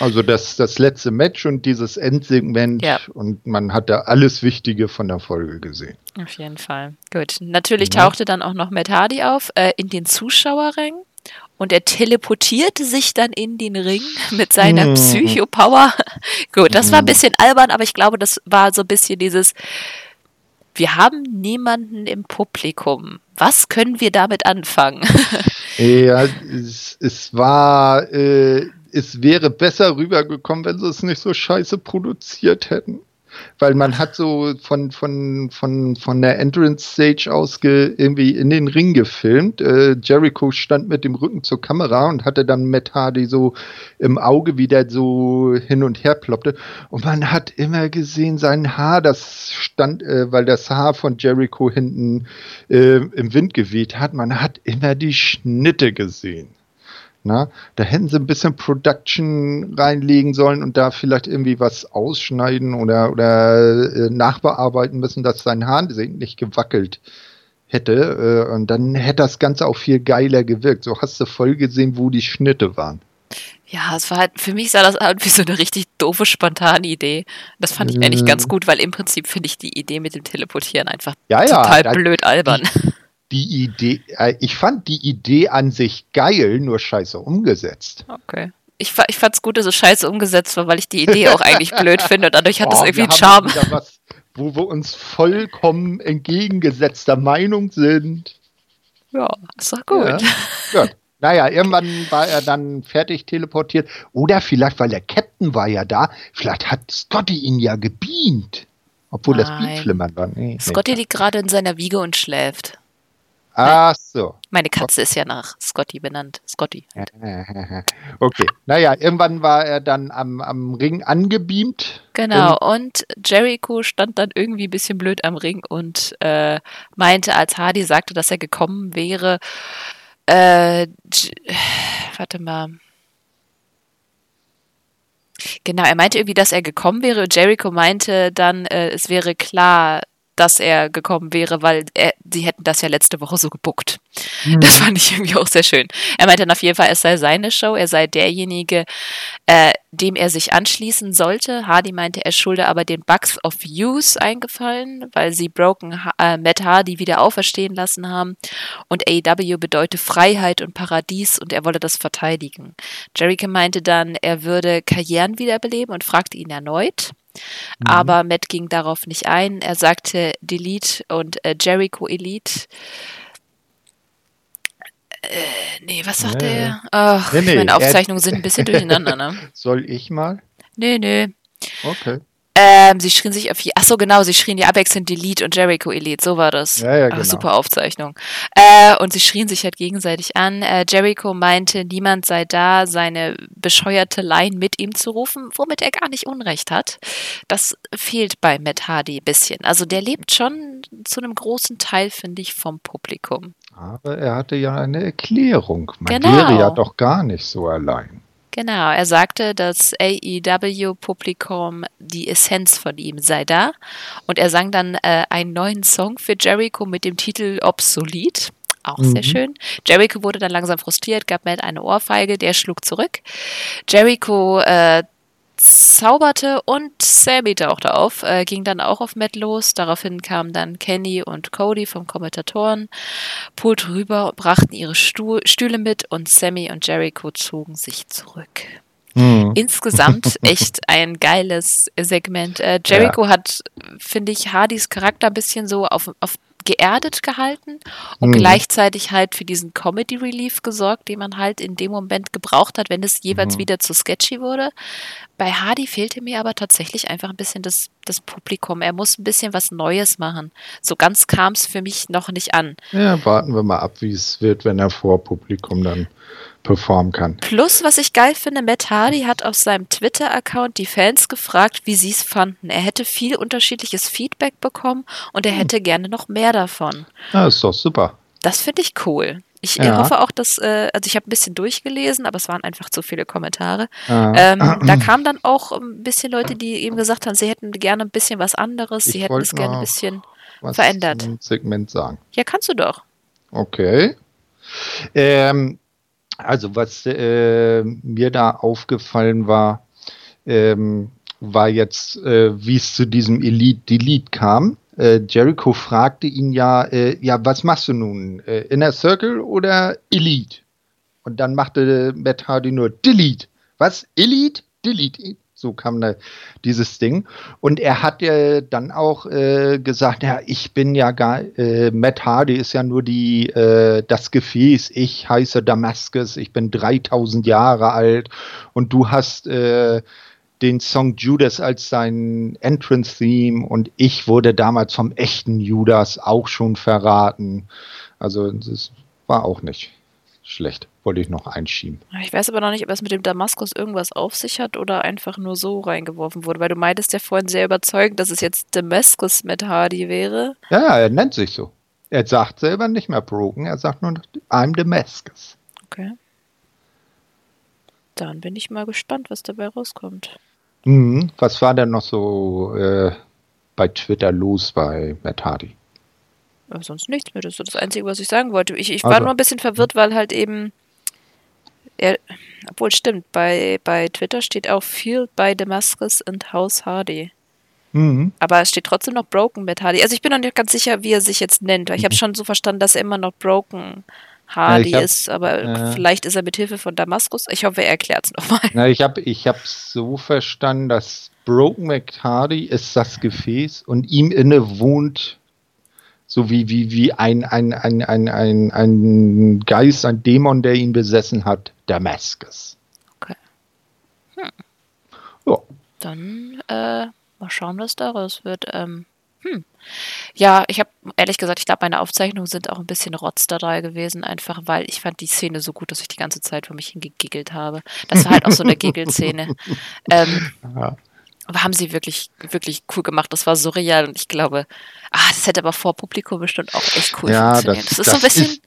Also das, das letzte Match und dieses Endsegment ja. und man hat da alles Wichtige von der Folge gesehen. Auf jeden Fall. Gut. Natürlich ja. tauchte dann auch noch Matt Hardy auf äh, in den Zuschauerrängen und er teleportierte sich dann in den Ring mit seiner mhm. Psychopower. Gut, das war ein mhm. bisschen albern, aber ich glaube, das war so ein bisschen dieses, wir haben niemanden im Publikum. Was können wir damit anfangen? ja, es, es war, äh, es wäre besser rübergekommen, wenn sie es nicht so scheiße produziert hätten. Weil man hat so von, von, von, von der Entrance Stage aus irgendwie in den Ring gefilmt. Äh, Jericho stand mit dem Rücken zur Kamera und hatte dann Matt Hardy so im Auge, wie der so hin und her ploppte. Und man hat immer gesehen, sein Haar, das stand, äh, weil das Haar von Jericho hinten äh, im Wind geweht hat, man hat immer die Schnitte gesehen. Na, da hätten sie ein bisschen Production reinlegen sollen und da vielleicht irgendwie was ausschneiden oder, oder äh, nachbearbeiten müssen, dass sein Hahn nicht gewackelt hätte. Äh, und dann hätte das Ganze auch viel geiler gewirkt. So hast du voll gesehen, wo die Schnitte waren. Ja, es war halt, für mich sah das halt wie so eine richtig doofe, spontane Idee. Das fand ich eigentlich ganz gut, weil im Prinzip finde ich die Idee mit dem Teleportieren einfach ja, ja, total blöd albern. Die, die Idee, äh, ich fand die Idee an sich geil, nur scheiße umgesetzt. Okay. Ich, ich fand es gut, dass es scheiße umgesetzt war, weil ich die Idee auch eigentlich blöd finde und dadurch hat es oh, irgendwie einen Charme. Was, wo wir uns vollkommen entgegengesetzter Meinung sind. Ja, ist doch gut. Ja, gut. Naja, irgendwann war er dann fertig teleportiert. Oder vielleicht, weil der Captain war ja da, vielleicht hat Scotty ihn ja gebeamt. Obwohl Nein. das Beatflimmern war. Nee, Scotty nee. liegt gerade in seiner Wiege und schläft. Ach so. Meine Katze ist ja nach Scotty benannt. Scotty. Okay. Naja, irgendwann war er dann am, am Ring angebeamt. Genau. Und, und Jericho stand dann irgendwie ein bisschen blöd am Ring und äh, meinte, als Hardy sagte, dass er gekommen wäre, äh, warte mal. Genau, er meinte irgendwie, dass er gekommen wäre. Jericho meinte dann, äh, es wäre klar, dass er gekommen wäre, weil er, sie hätten das ja letzte Woche so gebuckt. Mhm. Das fand ich irgendwie auch sehr schön. Er meinte dann auf jeden Fall, es sei seine Show, er sei derjenige, äh, dem er sich anschließen sollte. Hardy meinte, er schulde aber den Bugs of Use eingefallen, weil sie Broken äh, Matt Hardy wieder auferstehen lassen haben. Und AEW bedeutet Freiheit und Paradies und er wolle das verteidigen. Jericho meinte dann, er würde Karrieren wiederbeleben und fragte ihn erneut. Mhm. Aber Matt ging darauf nicht ein. Er sagte Delete und äh, Jericho Elite. Äh, nee, was sagt nee. er? Ach, nee, nee, meine Aufzeichnungen sind ein bisschen durcheinander, ne? Soll ich mal? Nee, nee. Okay. Ähm, sie schrien sich auf, ach so genau, sie schrien ja abwechselnd Delete und Jericho Elite, so war das. Ja, ja, ach, genau. super Aufzeichnung. Äh, und sie schrien sich halt gegenseitig an. Äh, Jericho meinte, niemand sei da, seine bescheuerte Line mit ihm zu rufen, womit er gar nicht Unrecht hat. Das fehlt bei Matt Hardy ein bisschen. Also der lebt schon zu einem großen Teil, finde ich, vom Publikum. Aber er hatte ja eine Erklärung. Man genau. wäre ja doch gar nicht so allein. Genau, er sagte, das AEW-Publikum, die Essenz von ihm sei da. Und er sang dann äh, einen neuen Song für Jericho mit dem Titel Obsolet. Auch mhm. sehr schön. Jericho wurde dann langsam frustriert, gab Matt eine Ohrfeige, der schlug zurück. Jericho äh, zauberte und Sammy tauchte auf, äh, ging dann auch auf Matt los. Daraufhin kamen dann Kenny und Cody vom Kommentatoren, Pult rüber, brachten ihre Stuhl, Stühle mit und Sammy und Jericho zogen sich zurück. Mhm. Insgesamt echt ein geiles Segment. Äh, Jericho ja. hat, finde ich, Hardys Charakter ein bisschen so auf, auf geerdet gehalten und mhm. gleichzeitig halt für diesen Comedy Relief gesorgt, den man halt in dem Moment gebraucht hat, wenn es jeweils mhm. wieder zu sketchy wurde. Bei Hardy fehlte mir aber tatsächlich einfach ein bisschen das, das Publikum. Er muss ein bisschen was Neues machen. So ganz kam es für mich noch nicht an. Ja, warten wir mal ab, wie es wird, wenn er vor Publikum dann performen kann. Plus, was ich geil finde, Matt Hardy hat auf seinem Twitter-Account die Fans gefragt, wie sie es fanden. Er hätte viel unterschiedliches Feedback bekommen und er hm. hätte gerne noch mehr davon. Ja, ist doch super. Das finde ich cool. Ich ja. hoffe auch, dass, äh, also ich habe ein bisschen durchgelesen, aber es waren einfach zu viele Kommentare. Ja. Ähm, da kamen dann auch ein bisschen Leute, die eben gesagt haben, sie hätten gerne ein bisschen was anderes, ich sie hätten es gerne ein bisschen verändert. Segment sagen. Ja, kannst du doch. Okay. Ähm, also was äh, mir da aufgefallen war, ähm, war jetzt, äh, wie es zu diesem Elite-Delete kam. Äh, Jericho fragte ihn ja, äh, ja, was machst du nun? Äh, Inner Circle oder Elite? Und dann machte Matt Hardy nur Delete. Was? Elite? Delete. So kam da dieses Ding. Und er hat ja dann auch äh, gesagt, ja, ich bin ja gar, äh, Matt Hardy ist ja nur die, äh, das Gefäß. Ich heiße Damaskus, ich bin 3000 Jahre alt und du hast äh, den Song Judas als sein Entrance-Theme und ich wurde damals vom echten Judas auch schon verraten. Also das war auch nicht schlecht. Wollte ich noch einschieben. Ich weiß aber noch nicht, ob es mit dem Damaskus irgendwas auf sich hat oder einfach nur so reingeworfen wurde, weil du meintest ja vorhin sehr überzeugend, dass es jetzt Damaskus mit Hardy wäre. Ja, er nennt sich so. Er sagt selber nicht mehr Broken, er sagt nur I'm Damascus. Okay. Dann bin ich mal gespannt, was dabei rauskommt. Mhm. Was war denn noch so äh, bei Twitter los bei Matt Hardy? Aber sonst nichts mehr. Das ist so das Einzige, was ich sagen wollte. Ich, ich war also. nur ein bisschen verwirrt, weil halt eben. Er, obwohl, stimmt, bei, bei Twitter steht auch Field by Damascus and House Hardy. Mhm. Aber es steht trotzdem noch Broken mit Hardy. Also ich bin noch nicht ganz sicher, wie er sich jetzt nennt. Weil ich habe mhm. schon so verstanden, dass er immer noch Broken Hardy ja, hab, ist, aber äh, vielleicht ist er mit Hilfe von Damaskus. Ich hoffe, er erklärt es nochmal. ich habe ich hab so verstanden, dass Broken McHardy ist das Gefäß und ihm inne wohnt so wie, wie, wie ein, ein, ein, ein, ein, ein Geist, ein Dämon, der ihn besessen hat, Damaskus. Okay. Hm. Ja. Dann äh, mal schauen, was daraus wird. Ähm, hm. Ja, ich habe ehrlich gesagt, ich glaube, meine Aufzeichnungen sind auch ein bisschen rotz dabei gewesen, einfach weil ich fand die Szene so gut, dass ich die ganze Zeit vor mich hingegiggelt habe. Das war halt auch so eine Giggelszene. ähm, ja. Aber haben sie wirklich, wirklich cool gemacht. Das war surreal und ich glaube, ah, das hätte aber vor Publikum bestimmt auch echt cool ja, funktioniert. Das, das ist so ein bisschen, ist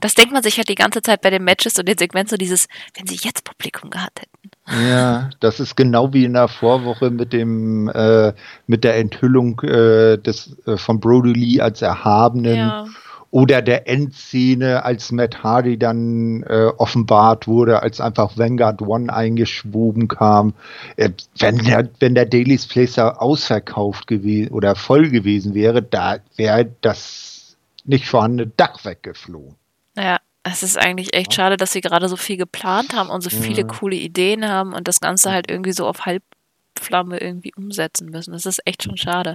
das denkt man sich halt die ganze Zeit bei den Matches und den Segmenten so dieses, wenn sie jetzt Publikum gehabt hätten. Ja, das ist genau wie in der Vorwoche mit dem, äh, mit der Enthüllung äh, des, äh, von Brody Lee als Erhabenen. Ja oder der Endszene, als Matt Hardy dann äh, offenbart wurde, als einfach Vanguard One eingeschwoben kam. Äh, wenn, der, wenn der Daily's Placer ausverkauft gewesen oder voll gewesen wäre, da wäre das nicht vorhandene Dach weggeflogen. Ja, es ist eigentlich echt schade, dass sie gerade so viel geplant haben und so viele ja. coole Ideen haben und das Ganze halt irgendwie so auf Halbflamme irgendwie umsetzen müssen. Das ist echt schon schade.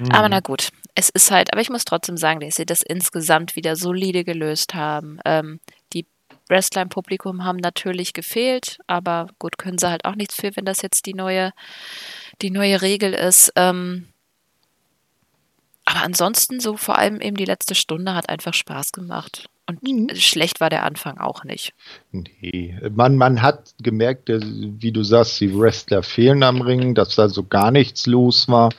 Mhm. Aber na gut, es ist halt, aber ich muss trotzdem sagen, dass sie das insgesamt wieder solide gelöst haben. Ähm, die Wrestler im Publikum haben natürlich gefehlt, aber gut, können sie halt auch nichts für, wenn das jetzt die neue, die neue Regel ist. Ähm, aber ansonsten, so vor allem eben die letzte Stunde hat einfach Spaß gemacht. Und mhm. schlecht war der Anfang auch nicht. Nee, man, man hat gemerkt, wie du sagst, die Wrestler fehlen am Ring, dass da so gar nichts los war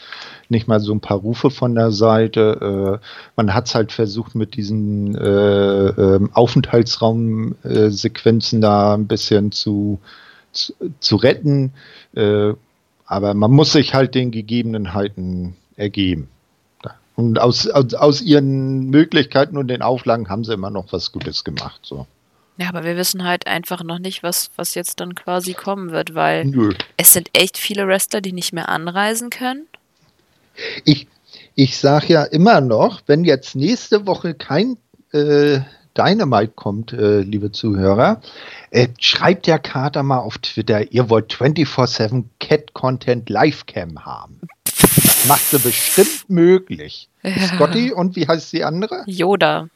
nicht mal so ein paar Rufe von der Seite. Äh, man hat es halt versucht, mit diesen äh, äh, Aufenthaltsraumsequenzen da ein bisschen zu, zu, zu retten. Äh, aber man muss sich halt den Gegebenheiten ergeben. Und aus, aus, aus ihren Möglichkeiten und den Auflagen haben sie immer noch was Gutes gemacht. So. Ja, aber wir wissen halt einfach noch nicht, was, was jetzt dann quasi kommen wird, weil Nö. es sind echt viele Wrestler, die nicht mehr anreisen können. Ich, ich sage ja immer noch, wenn jetzt nächste Woche kein äh, Dynamite kommt, äh, liebe Zuhörer, äh, schreibt der Kater mal auf Twitter, ihr wollt 24-7 Cat-Content Livecam haben. Macht sie bestimmt möglich. Ja. Scotty und wie heißt die andere? Yoda.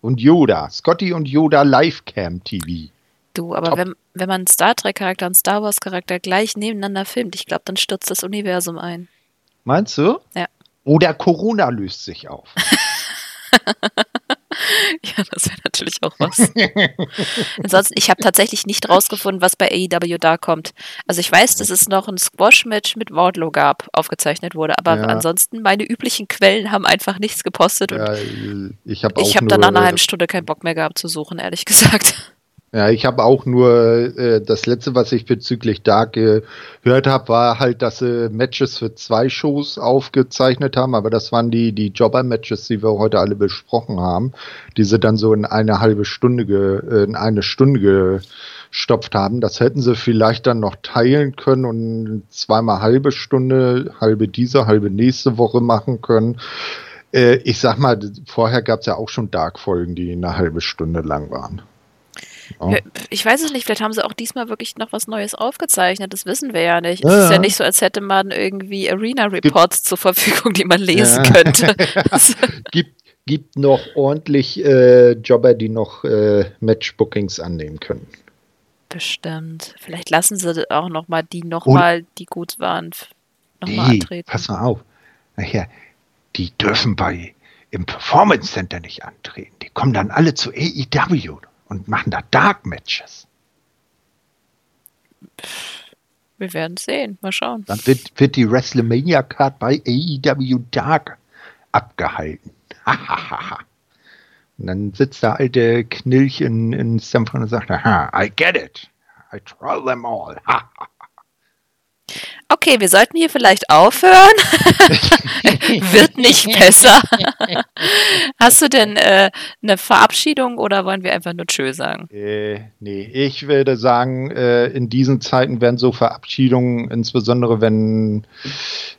Und Yoda. Scotty und Yoda Livecam TV. Du, aber wenn, wenn man Star Trek-Charakter und Star Wars-Charakter gleich nebeneinander filmt, ich glaube, dann stürzt das Universum ein. Meinst du? Ja. Oder Corona löst sich auf. ja, das wäre natürlich auch was. Ansonsten, ich habe tatsächlich nicht rausgefunden, was bei AEW da kommt. Also ich weiß, dass es noch ein Squash-Match mit Wardlow gab, aufgezeichnet wurde, aber ja. ansonsten, meine üblichen Quellen haben einfach nichts gepostet und ja, ich habe hab dann nach einer halben Stunde keinen Bock mehr gehabt zu suchen, ehrlich gesagt. Ja, ich habe auch nur äh, das letzte, was ich bezüglich Dark gehört habe, war halt, dass sie Matches für zwei Shows aufgezeichnet haben, aber das waren die, die Jobber-Matches, die wir heute alle besprochen haben, die sie dann so in eine halbe Stunde, ge, äh, in eine Stunde gestopft haben. Das hätten sie vielleicht dann noch teilen können und zweimal halbe Stunde, halbe diese, halbe nächste Woche machen können. Äh, ich sag mal, vorher gab es ja auch schon Dark-Folgen, die eine halbe Stunde lang waren. Oh. Ich weiß es nicht, vielleicht haben sie auch diesmal wirklich noch was Neues aufgezeichnet, das wissen wir ja nicht. Ja. Es ist ja nicht so, als hätte man irgendwie Arena-Reports zur Verfügung, die man lesen ja. könnte. gibt, gibt noch ordentlich äh, Jobber, die noch äh, Matchbookings annehmen können. Bestimmt. Vielleicht lassen sie auch noch mal die noch mal, die gut waren, noch mal Die, antreten. pass mal auf. Nachher, die dürfen bei im Performance Center nicht antreten. Die kommen dann alle zu AEW und machen da Dark Matches. Wir werden sehen. Mal schauen. Dann wird, wird die WrestleMania Card bei AEW Dark abgehalten. und dann sitzt der alte Knilch in, in Stamford und sagt, aha, I get it. I troll them all. Okay, wir sollten hier vielleicht aufhören. Wird nicht besser. Hast du denn äh, eine Verabschiedung oder wollen wir einfach nur Tschö sagen? Äh, nee, ich würde sagen, äh, in diesen Zeiten werden so Verabschiedungen, insbesondere wenn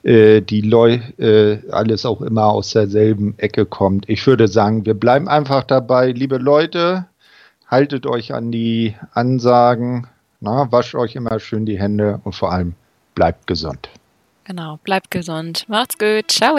äh, die Leute äh, alles auch immer aus derselben Ecke kommt. Ich würde sagen, wir bleiben einfach dabei. Liebe Leute, haltet euch an die Ansagen, na, wascht euch immer schön die Hände und vor allem bleibt gesund. Genau, bleibt gesund. Macht's gut. Ciao.